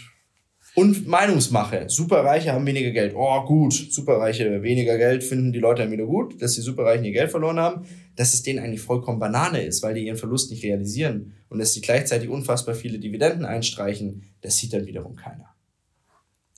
und Meinungsmache. Superreiche haben weniger Geld. Oh, gut. Superreiche, weniger Geld finden die Leute dann wieder gut, dass die Superreichen ihr Geld verloren haben. Dass es denen eigentlich vollkommen Banane ist, weil die ihren Verlust nicht realisieren. Und dass sie gleichzeitig unfassbar viele Dividenden einstreichen, das sieht dann wiederum keiner.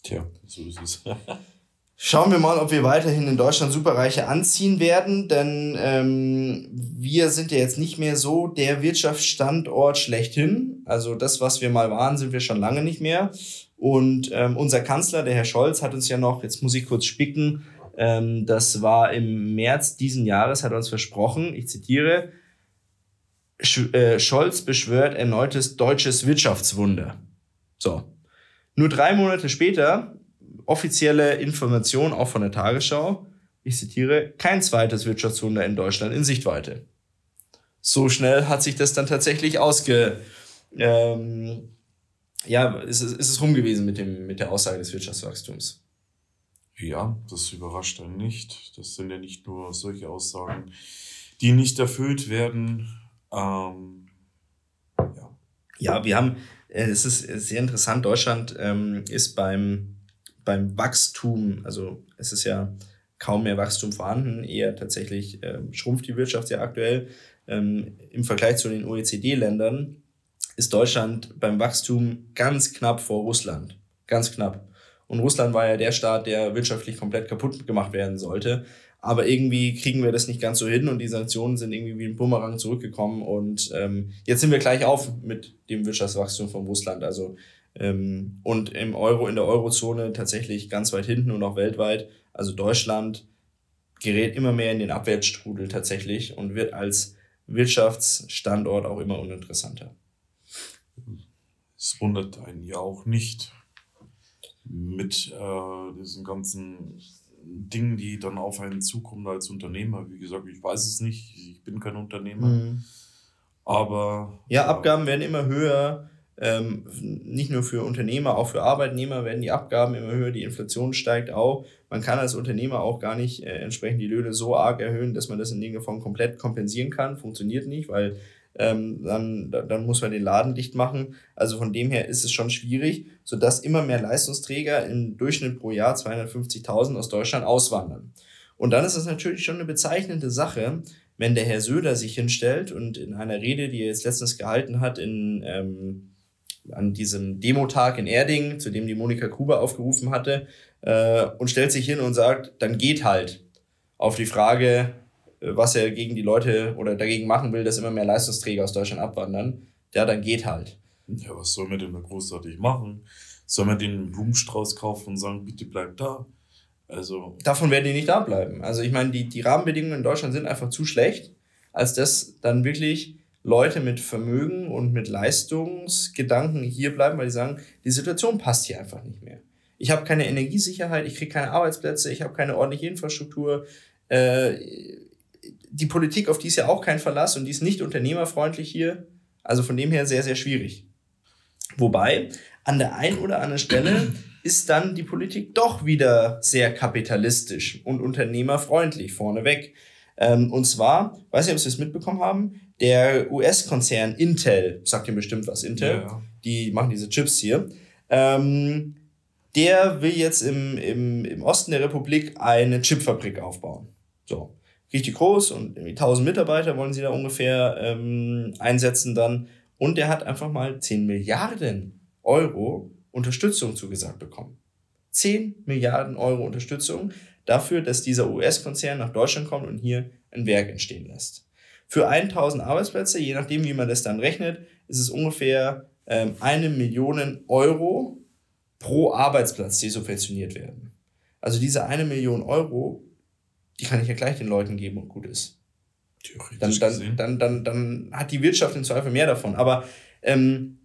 Tja, so ist es. (laughs) Schauen wir mal, ob wir weiterhin in Deutschland Superreiche anziehen werden, denn ähm, wir sind ja jetzt nicht mehr so der Wirtschaftsstandort schlechthin. Also das, was wir mal waren, sind wir schon lange nicht mehr. Und ähm, unser Kanzler, der Herr Scholz, hat uns ja noch, jetzt muss ich kurz spicken, ähm, das war im März diesen Jahres, hat uns versprochen, ich zitiere, Sch äh, Scholz beschwört erneutes deutsches Wirtschaftswunder. So. Nur drei Monate später, offizielle Information auch von der Tagesschau, ich zitiere, kein zweites Wirtschaftswunder in Deutschland in Sichtweite. So schnell hat sich das dann tatsächlich ausge, ähm, ja, ist, ist es rum gewesen mit, dem, mit der Aussage des Wirtschaftswachstums. Ja, das überrascht einen nicht. Das sind ja nicht nur solche Aussagen, die nicht erfüllt werden. Ähm, ja. ja, wir haben, äh, es ist sehr interessant, Deutschland ähm, ist beim, beim Wachstum, also es ist ja kaum mehr Wachstum vorhanden, eher tatsächlich ähm, schrumpft die Wirtschaft sehr aktuell. Ähm, Im Vergleich zu den OECD-Ländern ist Deutschland beim Wachstum ganz knapp vor Russland. Ganz knapp. Und Russland war ja der Staat, der wirtschaftlich komplett kaputt gemacht werden sollte. Aber irgendwie kriegen wir das nicht ganz so hin und die Sanktionen sind irgendwie wie ein Bumerang zurückgekommen. Und ähm, jetzt sind wir gleich auf mit dem Wirtschaftswachstum von Russland. Also ähm, und im Euro, in der Eurozone tatsächlich ganz weit hinten und auch weltweit. Also Deutschland gerät immer mehr in den Abwärtsstrudel tatsächlich und wird als Wirtschaftsstandort auch immer uninteressanter. Es wundert einen ja auch nicht mit äh, diesen ganzen Dingen, die dann auf einen zukommen als Unternehmer. Wie gesagt, ich weiß es nicht, ich bin kein Unternehmer. Mhm. Aber. Ja, Abgaben werden immer höher. Ähm, nicht nur für Unternehmer, auch für Arbeitnehmer werden die Abgaben immer höher, die Inflation steigt auch. Man kann als Unternehmer auch gar nicht äh, entsprechend die Löhne so arg erhöhen, dass man das in irgendeiner Form komplett kompensieren kann. Funktioniert nicht, weil ähm, dann, dann muss man den Laden dicht machen. Also von dem her ist es schon schwierig, sodass immer mehr Leistungsträger im Durchschnitt pro Jahr 250.000 aus Deutschland auswandern. Und dann ist es natürlich schon eine bezeichnende Sache, wenn der Herr Söder sich hinstellt und in einer Rede, die er jetzt letztens gehalten hat, in, ähm, an diesem Demotag in Erding, zu dem die Monika Gruber aufgerufen hatte, äh, und stellt sich hin und sagt, dann geht halt auf die Frage, äh, was er gegen die Leute oder dagegen machen will, dass immer mehr Leistungsträger aus Deutschland abwandern, ja, dann geht halt. Ja, was soll man denn da großartig machen? Soll man den einen Blumenstrauß kaufen und sagen, bitte bleib da? Also. Davon werden die nicht da bleiben. Also ich meine, die, die Rahmenbedingungen in Deutschland sind einfach zu schlecht, als dass dann wirklich Leute mit Vermögen und mit Leistungsgedanken hier bleiben, weil die sagen, die Situation passt hier einfach nicht mehr. Ich habe keine Energiesicherheit, ich kriege keine Arbeitsplätze, ich habe keine ordentliche Infrastruktur. Äh, die Politik, auf die ist ja auch kein Verlass und die ist nicht unternehmerfreundlich hier. Also von dem her sehr, sehr schwierig. Wobei, an der einen oder anderen Stelle (clears throat) ist dann die Politik doch wieder sehr kapitalistisch und unternehmerfreundlich vorneweg. Ähm, und zwar, weiß nicht, ob Sie es mitbekommen haben, der US-Konzern Intel, sagt Ihnen bestimmt was, Intel, ja. die machen diese Chips hier, ähm, der will jetzt im, im, im Osten der Republik eine Chipfabrik aufbauen. So, richtig groß und 1000 Mitarbeiter wollen sie da ungefähr ähm, einsetzen dann. Und der hat einfach mal 10 Milliarden Euro Unterstützung zugesagt bekommen. 10 Milliarden Euro Unterstützung dafür, dass dieser US-Konzern nach Deutschland kommt und hier ein Werk entstehen lässt. Für 1000 Arbeitsplätze, je nachdem, wie man das dann rechnet, ist es ungefähr ähm, eine Million Euro pro Arbeitsplatz, die subventioniert werden. Also diese eine Million Euro, die kann ich ja gleich den Leuten geben und gut ist. Dann, dann, dann, dann, dann hat die Wirtschaft im Zweifel mehr davon. Aber ähm,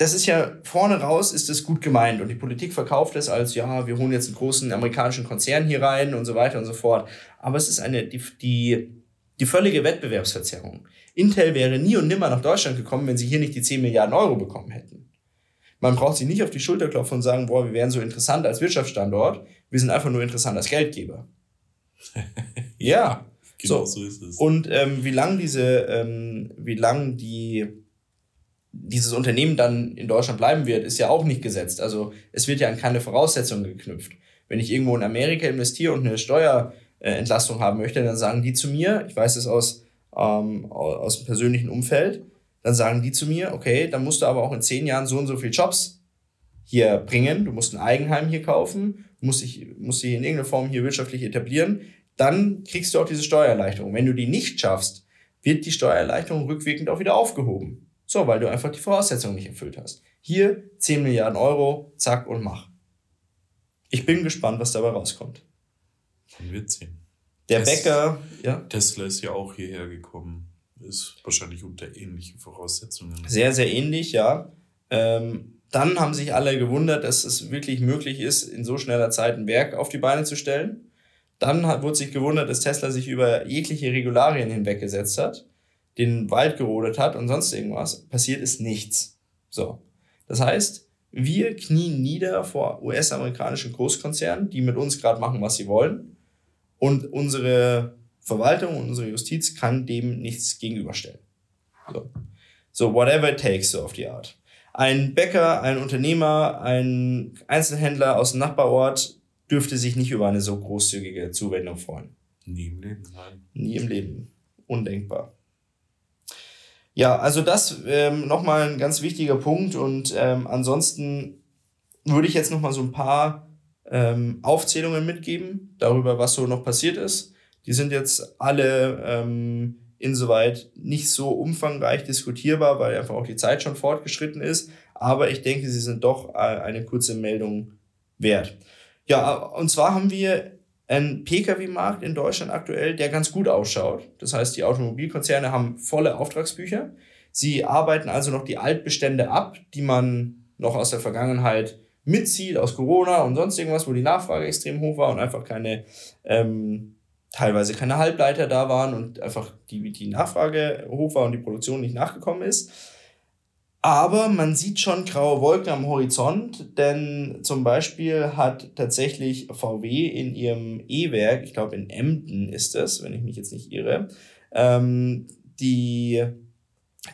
das ist ja vorne raus ist es gut gemeint und die Politik verkauft es als ja, wir holen jetzt einen großen amerikanischen Konzern hier rein und so weiter und so fort. Aber es ist eine die die die völlige Wettbewerbsverzerrung. Intel wäre nie und nimmer nach Deutschland gekommen, wenn sie hier nicht die 10 Milliarden Euro bekommen hätten. Man braucht sich nicht auf die Schulter klopfen und sagen, boah, wir wären so interessant als Wirtschaftsstandort, wir sind einfach nur interessant als Geldgeber. (laughs) ja. Genau so. so. ist es. Und ähm, wie lang diese, ähm, wie lang die dieses Unternehmen dann in Deutschland bleiben wird, ist ja auch nicht gesetzt. Also es wird ja an keine Voraussetzungen geknüpft. Wenn ich irgendwo in Amerika investiere und eine Steuerentlastung haben möchte, dann sagen die zu mir, ich weiß es aus, ähm, aus dem persönlichen Umfeld, dann sagen die zu mir, okay, dann musst du aber auch in zehn Jahren so und so viele Jobs hier bringen, du musst ein Eigenheim hier kaufen, musst dich, musst dich in irgendeiner Form hier wirtschaftlich etablieren, dann kriegst du auch diese Steuererleichterung. Wenn du die nicht schaffst, wird die Steuererleichterung rückwirkend auch wieder aufgehoben. So, weil du einfach die Voraussetzungen nicht erfüllt hast. Hier 10 Milliarden Euro, zack und mach. Ich bin gespannt, was dabei rauskommt. Man wird sehen. Der Tes Bäcker, ja. Tesla ist ja auch hierher gekommen. Ist wahrscheinlich unter ähnlichen Voraussetzungen. Sehr, sehr ähnlich, ja. Ähm, dann haben sich alle gewundert, dass es wirklich möglich ist, in so schneller Zeit ein Werk auf die Beine zu stellen. Dann hat, wurde sich gewundert, dass Tesla sich über jegliche Regularien hinweggesetzt hat den Wald gerodet hat und sonst irgendwas, passiert ist nichts. So. Das heißt, wir knien nieder vor US-amerikanischen Großkonzernen, die mit uns gerade machen, was sie wollen. Und unsere Verwaltung und unsere Justiz kann dem nichts gegenüberstellen. So. so, whatever it takes, so auf die Art. Ein Bäcker, ein Unternehmer, ein Einzelhändler aus dem Nachbarort dürfte sich nicht über eine so großzügige Zuwendung freuen. Nie im Leben, nein. Nie im Leben. Undenkbar. Ja, also das ähm, nochmal ein ganz wichtiger Punkt und ähm, ansonsten würde ich jetzt nochmal so ein paar ähm, Aufzählungen mitgeben darüber, was so noch passiert ist. Die sind jetzt alle ähm, insoweit nicht so umfangreich diskutierbar, weil einfach auch die Zeit schon fortgeschritten ist. Aber ich denke, sie sind doch äh, eine kurze Meldung wert. Ja, und zwar haben wir ein Pkw-Markt in Deutschland aktuell, der ganz gut ausschaut. Das heißt, die Automobilkonzerne haben volle Auftragsbücher. Sie arbeiten also noch die Altbestände ab, die man noch aus der Vergangenheit mitzieht, aus Corona und sonst irgendwas, wo die Nachfrage extrem hoch war und einfach keine, ähm, teilweise keine Halbleiter da waren und einfach die, die Nachfrage hoch war und die Produktion nicht nachgekommen ist. Aber man sieht schon graue Wolken am Horizont, denn zum Beispiel hat tatsächlich VW in ihrem E-Werk, ich glaube in Emden ist es, wenn ich mich jetzt nicht irre, ähm, die,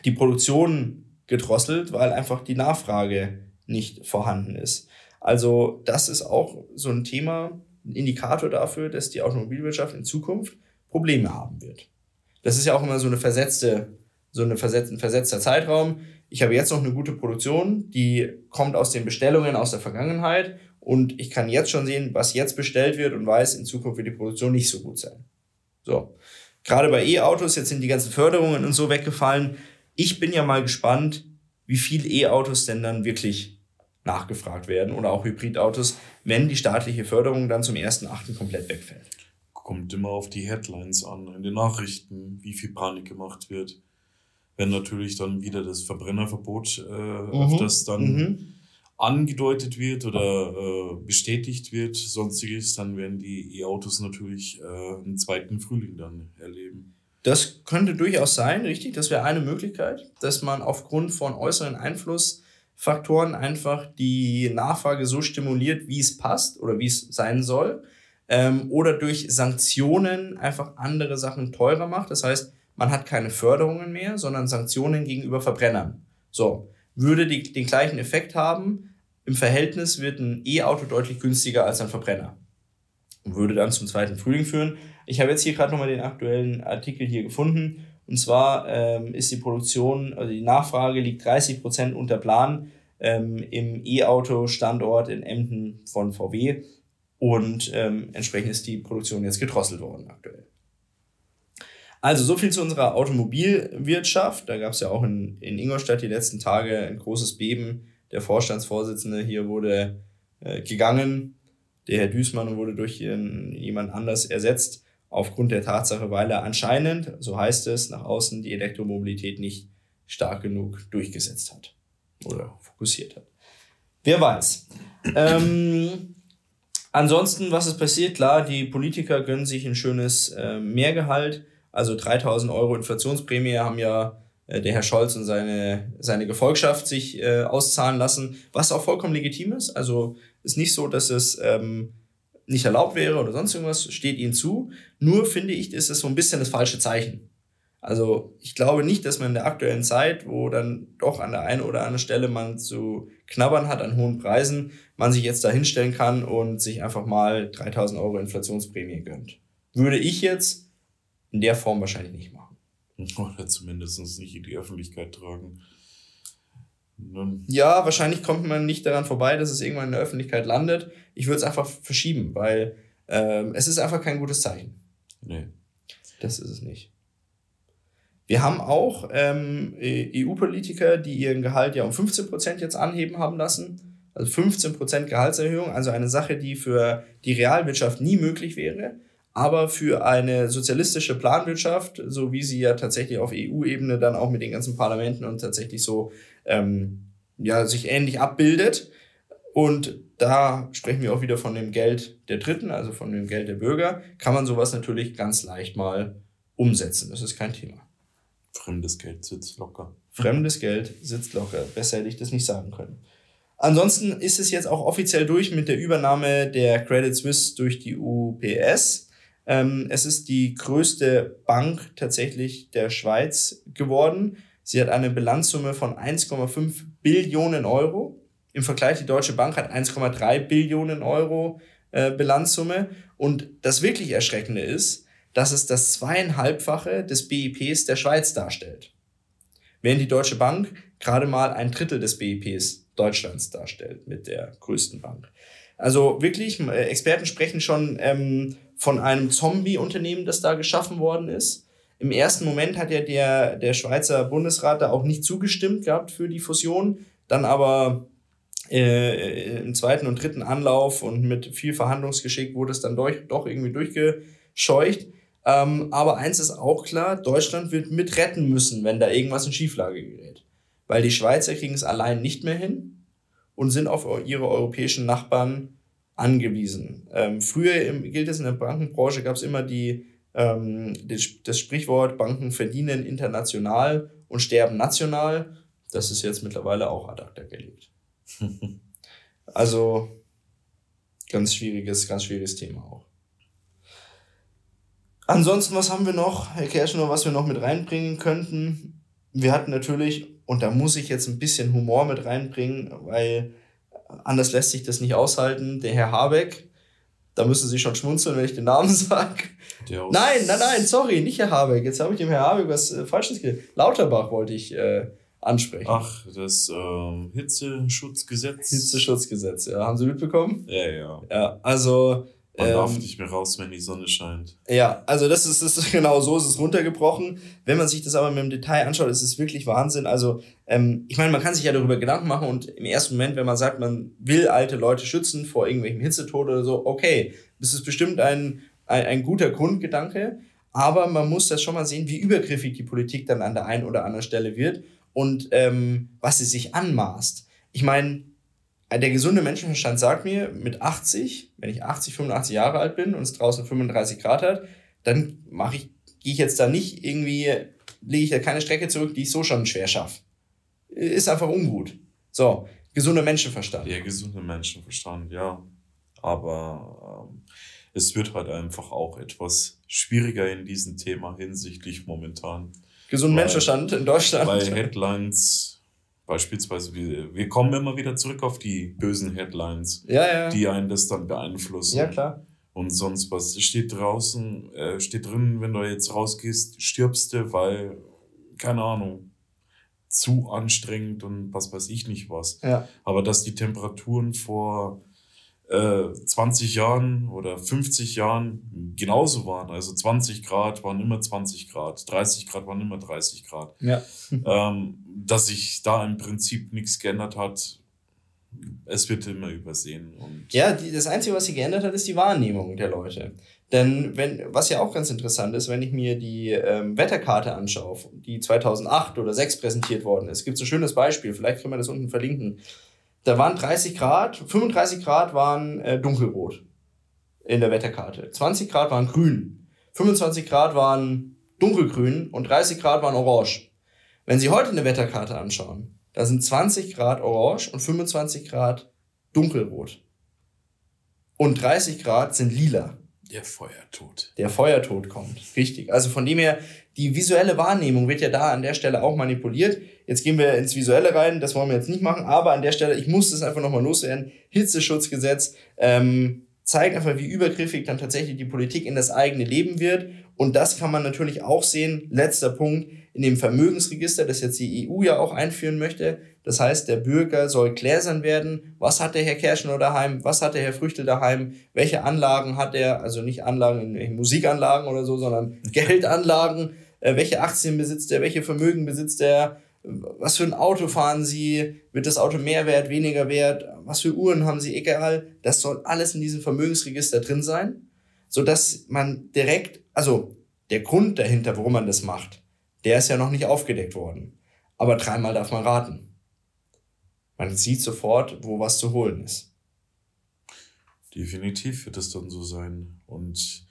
die Produktion gedrosselt, weil einfach die Nachfrage nicht vorhanden ist. Also das ist auch so ein Thema, ein Indikator dafür, dass die Automobilwirtschaft in Zukunft Probleme haben wird. Das ist ja auch immer so eine versetzte, so eine versetz, ein versetzter Zeitraum ich habe jetzt noch eine gute Produktion, die kommt aus den Bestellungen aus der Vergangenheit und ich kann jetzt schon sehen, was jetzt bestellt wird und weiß, in Zukunft wird die Produktion nicht so gut sein. So. Gerade bei E-Autos, jetzt sind die ganzen Förderungen und so weggefallen. Ich bin ja mal gespannt, wie viel E-Autos denn dann wirklich nachgefragt werden oder auch Hybridautos, wenn die staatliche Förderung dann zum 1.8. komplett wegfällt. Kommt immer auf die Headlines an, in den Nachrichten, wie viel Panik gemacht wird wenn natürlich dann wieder das Verbrennerverbot äh, mhm. öfters dann mhm. angedeutet wird oder äh, bestätigt wird, sonstiges, dann werden die E-Autos natürlich äh, einen zweiten Frühling dann erleben. Das könnte durchaus sein, richtig. Das wäre eine Möglichkeit, dass man aufgrund von äußeren Einflussfaktoren einfach die Nachfrage so stimuliert, wie es passt oder wie es sein soll. Ähm, oder durch Sanktionen einfach andere Sachen teurer macht. Das heißt, man hat keine Förderungen mehr, sondern Sanktionen gegenüber Verbrennern. So, würde die, den gleichen Effekt haben, im Verhältnis wird ein E-Auto deutlich günstiger als ein Verbrenner. Und würde dann zum zweiten Frühling führen. Ich habe jetzt hier gerade nochmal den aktuellen Artikel hier gefunden. Und zwar ähm, ist die Produktion, also die Nachfrage liegt 30 Prozent unter Plan ähm, im E-Auto-Standort in Emden von VW. Und ähm, entsprechend ist die Produktion jetzt gedrosselt worden aktuell. Also so viel zu unserer Automobilwirtschaft. Da gab es ja auch in, in Ingolstadt die letzten Tage ein großes Beben. Der Vorstandsvorsitzende hier wurde äh, gegangen. Der Herr Düßmann wurde durch ihren, jemand anders ersetzt, aufgrund der Tatsache, weil er anscheinend, so heißt es, nach außen die Elektromobilität nicht stark genug durchgesetzt hat oder fokussiert hat. Wer weiß. Ähm, ansonsten, was ist passiert? Klar, die Politiker gönnen sich ein schönes äh, Mehrgehalt. Also 3000 Euro Inflationsprämie haben ja äh, der Herr Scholz und seine, seine Gefolgschaft sich äh, auszahlen lassen, was auch vollkommen legitim ist. Also ist nicht so, dass es ähm, nicht erlaubt wäre oder sonst irgendwas, steht ihnen zu. Nur finde ich, ist es so ein bisschen das falsche Zeichen. Also ich glaube nicht, dass man in der aktuellen Zeit, wo dann doch an der einen oder anderen Stelle man zu knabbern hat an hohen Preisen, man sich jetzt da hinstellen kann und sich einfach mal 3000 Euro Inflationsprämie gönnt. Würde ich jetzt in der Form wahrscheinlich nicht machen. Oder zumindest nicht in die Öffentlichkeit tragen. Ja, wahrscheinlich kommt man nicht daran vorbei, dass es irgendwann in der Öffentlichkeit landet. Ich würde es einfach verschieben, weil ähm, es ist einfach kein gutes Zeichen. Nee. Das ist es nicht. Wir haben auch ähm, EU-Politiker, die ihren Gehalt ja um 15% jetzt anheben haben lassen. Also 15% Gehaltserhöhung, also eine Sache, die für die Realwirtschaft nie möglich wäre aber für eine sozialistische Planwirtschaft, so wie sie ja tatsächlich auf EU-Ebene dann auch mit den ganzen Parlamenten und tatsächlich so ähm, ja, sich ähnlich abbildet. Und da sprechen wir auch wieder von dem Geld der Dritten, also von dem Geld der Bürger, kann man sowas natürlich ganz leicht mal umsetzen. Das ist kein Thema. Fremdes Geld sitzt locker. Fremdes Geld sitzt locker. Besser hätte ich das nicht sagen können. Ansonsten ist es jetzt auch offiziell durch mit der Übernahme der Credit Suisse durch die UPS. Ähm, es ist die größte Bank tatsächlich der Schweiz geworden. Sie hat eine Bilanzsumme von 1,5 Billionen Euro. Im Vergleich, die Deutsche Bank hat 1,3 Billionen Euro äh, Bilanzsumme. Und das wirklich Erschreckende ist, dass es das zweieinhalbfache des BIPs der Schweiz darstellt. Während die Deutsche Bank gerade mal ein Drittel des BIPs Deutschlands darstellt mit der größten Bank. Also wirklich, äh, Experten sprechen schon ähm, von einem Zombie-Unternehmen, das da geschaffen worden ist. Im ersten Moment hat ja der, der Schweizer Bundesrat da auch nicht zugestimmt gehabt für die Fusion, dann aber äh, im zweiten und dritten Anlauf und mit viel Verhandlungsgeschick wurde es dann durch, doch irgendwie durchgescheucht. Ähm, aber eins ist auch klar, Deutschland wird mit retten müssen, wenn da irgendwas in Schieflage gerät. Weil die Schweizer kriegen es allein nicht mehr hin und sind auf ihre europäischen Nachbarn angewiesen. Ähm, früher gilt es in der Bankenbranche, gab es immer die, ähm, das, das Sprichwort, Banken verdienen international und sterben national. Das ist jetzt mittlerweile auch ad acta gelegt. (laughs) also ganz schwieriges, ganz schwieriges Thema auch. Ansonsten, was haben wir noch, Herr Kerschner, was wir noch mit reinbringen könnten? Wir hatten natürlich, und da muss ich jetzt ein bisschen Humor mit reinbringen, weil anders lässt sich das nicht aushalten, der Herr Habeck, da müssen Sie schon schmunzeln, wenn ich den Namen (laughs) sage. Nein, nein, nein, sorry, nicht Herr Habeck. Jetzt habe ich dem Herr Habeck was äh, Falsches gesagt. Lauterbach wollte ich äh, ansprechen. Ach, das ähm, Hitzeschutzgesetz. Hitzeschutzgesetz, ja. Haben Sie mitbekommen? Ja, ja. Ja, also. Man ähm, darf nicht mehr raus, wenn die Sonne scheint. Ja, also das ist, das ist (laughs) genau so ist es runtergebrochen. Wenn man sich das aber mit dem Detail anschaut, ist es wirklich Wahnsinn. Also ähm, ich meine, man kann sich ja darüber Gedanken machen und im ersten Moment, wenn man sagt, man will alte Leute schützen vor irgendwelchen Hitzetod oder so, okay, das ist bestimmt ein, ein, ein guter Grundgedanke. Aber man muss das schon mal sehen, wie übergriffig die Politik dann an der einen oder anderen Stelle wird und ähm, was sie sich anmaßt. Ich meine, der gesunde Menschenverstand sagt mir, mit 80, wenn ich 80, 85 Jahre alt bin und es draußen 35 Grad hat, dann mache ich, gehe ich jetzt da nicht irgendwie, lege ich da keine Strecke zurück, die ich so schon schwer schaffe. Ist einfach ungut. So, gesunder Menschenverstand. Ja, gesunder Menschenverstand, ja. Aber ähm, es wird halt einfach auch etwas schwieriger in diesem Thema hinsichtlich momentan gesunden Menschenverstand in Deutschland. Weil Headlines, beispielsweise, wir, wir kommen immer wieder zurück auf die bösen Headlines, ja, ja. die einen das dann beeinflussen. Ja, klar. Und sonst was. Steht draußen, äh, steht drin, wenn du jetzt rausgehst, stirbst du, weil, keine Ahnung, zu anstrengend und was weiß ich nicht was. Ja. Aber dass die Temperaturen vor 20 äh, Jahren oder 50 Jahren genauso waren. Also 20 Grad waren immer 20 Grad, 30 Grad waren immer 30 Grad. Ja. (laughs) (laughs) Ähm, dass sich da im Prinzip nichts geändert hat, es wird immer übersehen. Und ja, die, das Einzige, was sich geändert hat, ist die Wahrnehmung der Leute. Denn wenn, was ja auch ganz interessant ist, wenn ich mir die ähm, Wetterkarte anschaue, die 2008 oder 2006 präsentiert worden ist, gibt es ein schönes Beispiel, vielleicht können wir das unten verlinken. Da waren 30 Grad, 35 Grad waren äh, dunkelrot in der Wetterkarte. 20 Grad waren grün. 25 Grad waren dunkelgrün und 30 Grad waren orange. Wenn Sie heute eine Wetterkarte anschauen, da sind 20 Grad orange und 25 Grad dunkelrot. Und 30 Grad sind lila. Der Feuertod. Der Feuertod kommt. Richtig. Also von dem her, die visuelle Wahrnehmung wird ja da an der Stelle auch manipuliert. Jetzt gehen wir ins Visuelle rein, das wollen wir jetzt nicht machen, aber an der Stelle, ich muss das einfach nochmal loswerden, Hitzeschutzgesetz ähm, zeigt einfach, wie übergriffig dann tatsächlich die Politik in das eigene Leben wird. Und das kann man natürlich auch sehen, letzter Punkt, in dem Vermögensregister, das jetzt die EU ja auch einführen möchte. Das heißt, der Bürger soll gläsern werden. Was hat der Herr Kerschner daheim? Was hat der Herr Früchtel daheim? Welche Anlagen hat er? Also nicht Anlagen in Musikanlagen oder so, sondern (laughs) Geldanlagen. Äh, welche Aktien besitzt er? Welche Vermögen besitzt er? Was für ein Auto fahren sie, wird das Auto mehr wert, weniger wert, was für Uhren haben sie, egal. Das soll alles in diesem Vermögensregister drin sein, so dass man direkt, also der Grund dahinter, warum man das macht, der ist ja noch nicht aufgedeckt worden. Aber dreimal darf man raten. Man sieht sofort, wo was zu holen ist. Definitiv wird es dann so sein. Und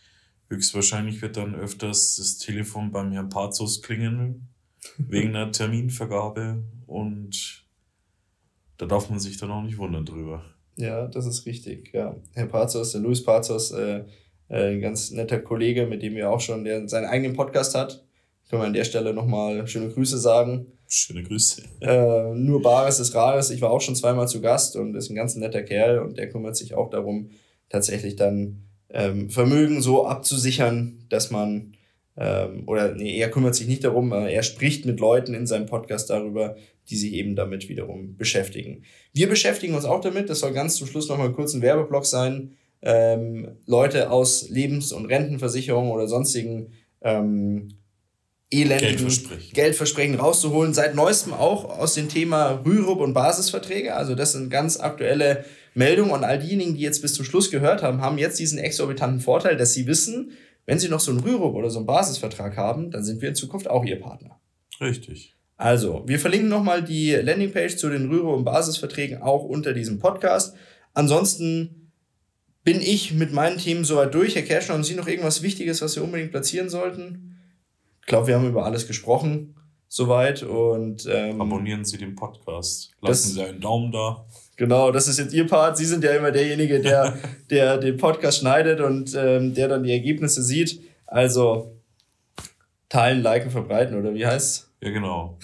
höchstwahrscheinlich wird dann öfters das Telefon beim Herrn Pazos klingeln wegen einer Terminvergabe und da darf man sich dann auch nicht wundern drüber. Ja, das ist richtig. Ja. Herr Pazos, der Luis Pazos, äh, äh, ein ganz netter Kollege, mit dem wir auch schon, der seinen eigenen Podcast hat. Können wir an der Stelle nochmal schöne Grüße sagen. Schöne Grüße. Äh, nur Bares ist Rares. Ich war auch schon zweimal zu Gast und ist ein ganz netter Kerl und der kümmert sich auch darum, tatsächlich dann ähm, Vermögen so abzusichern, dass man ähm, oder nee, er kümmert sich nicht darum, er spricht mit Leuten in seinem Podcast darüber, die sich eben damit wiederum beschäftigen. Wir beschäftigen uns auch damit, das soll ganz zum Schluss nochmal kurz ein Werbeblock sein, ähm, Leute aus Lebens- und Rentenversicherungen oder sonstigen ähm, elendigen Geldversprechen. Geldversprechen rauszuholen. Seit neuestem auch aus dem Thema Rürup und Basisverträge. Also das sind ganz aktuelle Meldungen und all diejenigen, die jetzt bis zum Schluss gehört haben, haben jetzt diesen exorbitanten Vorteil, dass sie wissen, wenn Sie noch so einen Rürup oder so einen Basisvertrag haben, dann sind wir in Zukunft auch Ihr Partner. Richtig. Also, wir verlinken nochmal die Landingpage zu den Rürup und Basisverträgen auch unter diesem Podcast. Ansonsten bin ich mit meinen Themen soweit durch. Herr Kerschner, haben Sie noch irgendwas Wichtiges, was wir unbedingt platzieren sollten? Ich glaube, wir haben über alles gesprochen. soweit. Und ähm, abonnieren Sie den Podcast. Lassen Sie einen Daumen da. Genau, das ist jetzt Ihr Part. Sie sind ja immer derjenige, der, (laughs) der den Podcast schneidet und ähm, der dann die Ergebnisse sieht. Also teilen, liken, verbreiten oder wie heißt's? Ja, genau.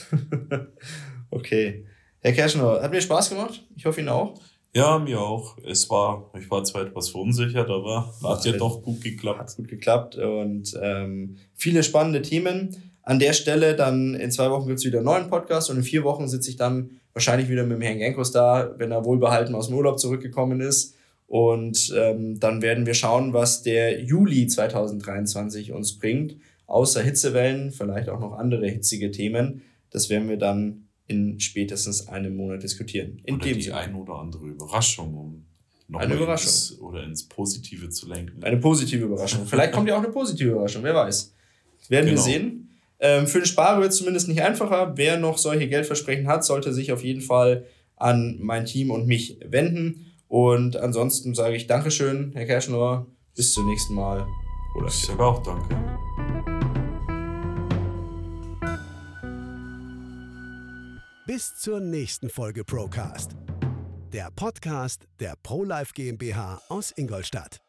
(laughs) okay. Herr Kerschner, hat mir Spaß gemacht. Ich hoffe Ihnen auch. Ja, mir auch. Es war, ich war zwar etwas verunsichert, aber hat ja doch gut geklappt. Hat gut geklappt und ähm, viele spannende Themen. An der Stelle dann in zwei Wochen gibt's wieder einen neuen Podcast und in vier Wochen sitze ich dann wahrscheinlich wieder mit dem Herrn Genkos da, wenn er wohlbehalten aus dem Urlaub zurückgekommen ist. Und ähm, dann werden wir schauen, was der Juli 2023 uns bringt. Außer Hitzewellen, vielleicht auch noch andere hitzige Themen. Das werden wir dann in spätestens einem Monat diskutieren. In oder dem die Sinne. ein oder andere Überraschung, um noch Eine Überraschung. Ins, oder ins Positive zu lenken. Eine positive Überraschung. Vielleicht kommt ja auch eine positive Überraschung, wer weiß. Werden Genau. wir sehen. Ähm, für den Sparer wird es zumindest nicht einfacher. Wer noch solche Geldversprechen hat, sollte sich auf jeden Fall an mein Team und mich wenden. Und ansonsten sage ich Dankeschön, Herr Kerschner. Bis zum nächsten Mal. Oder Ich sage auch danke. Bis zur nächsten Folge Procast. Der Podcast der ProLife GmbH aus Ingolstadt.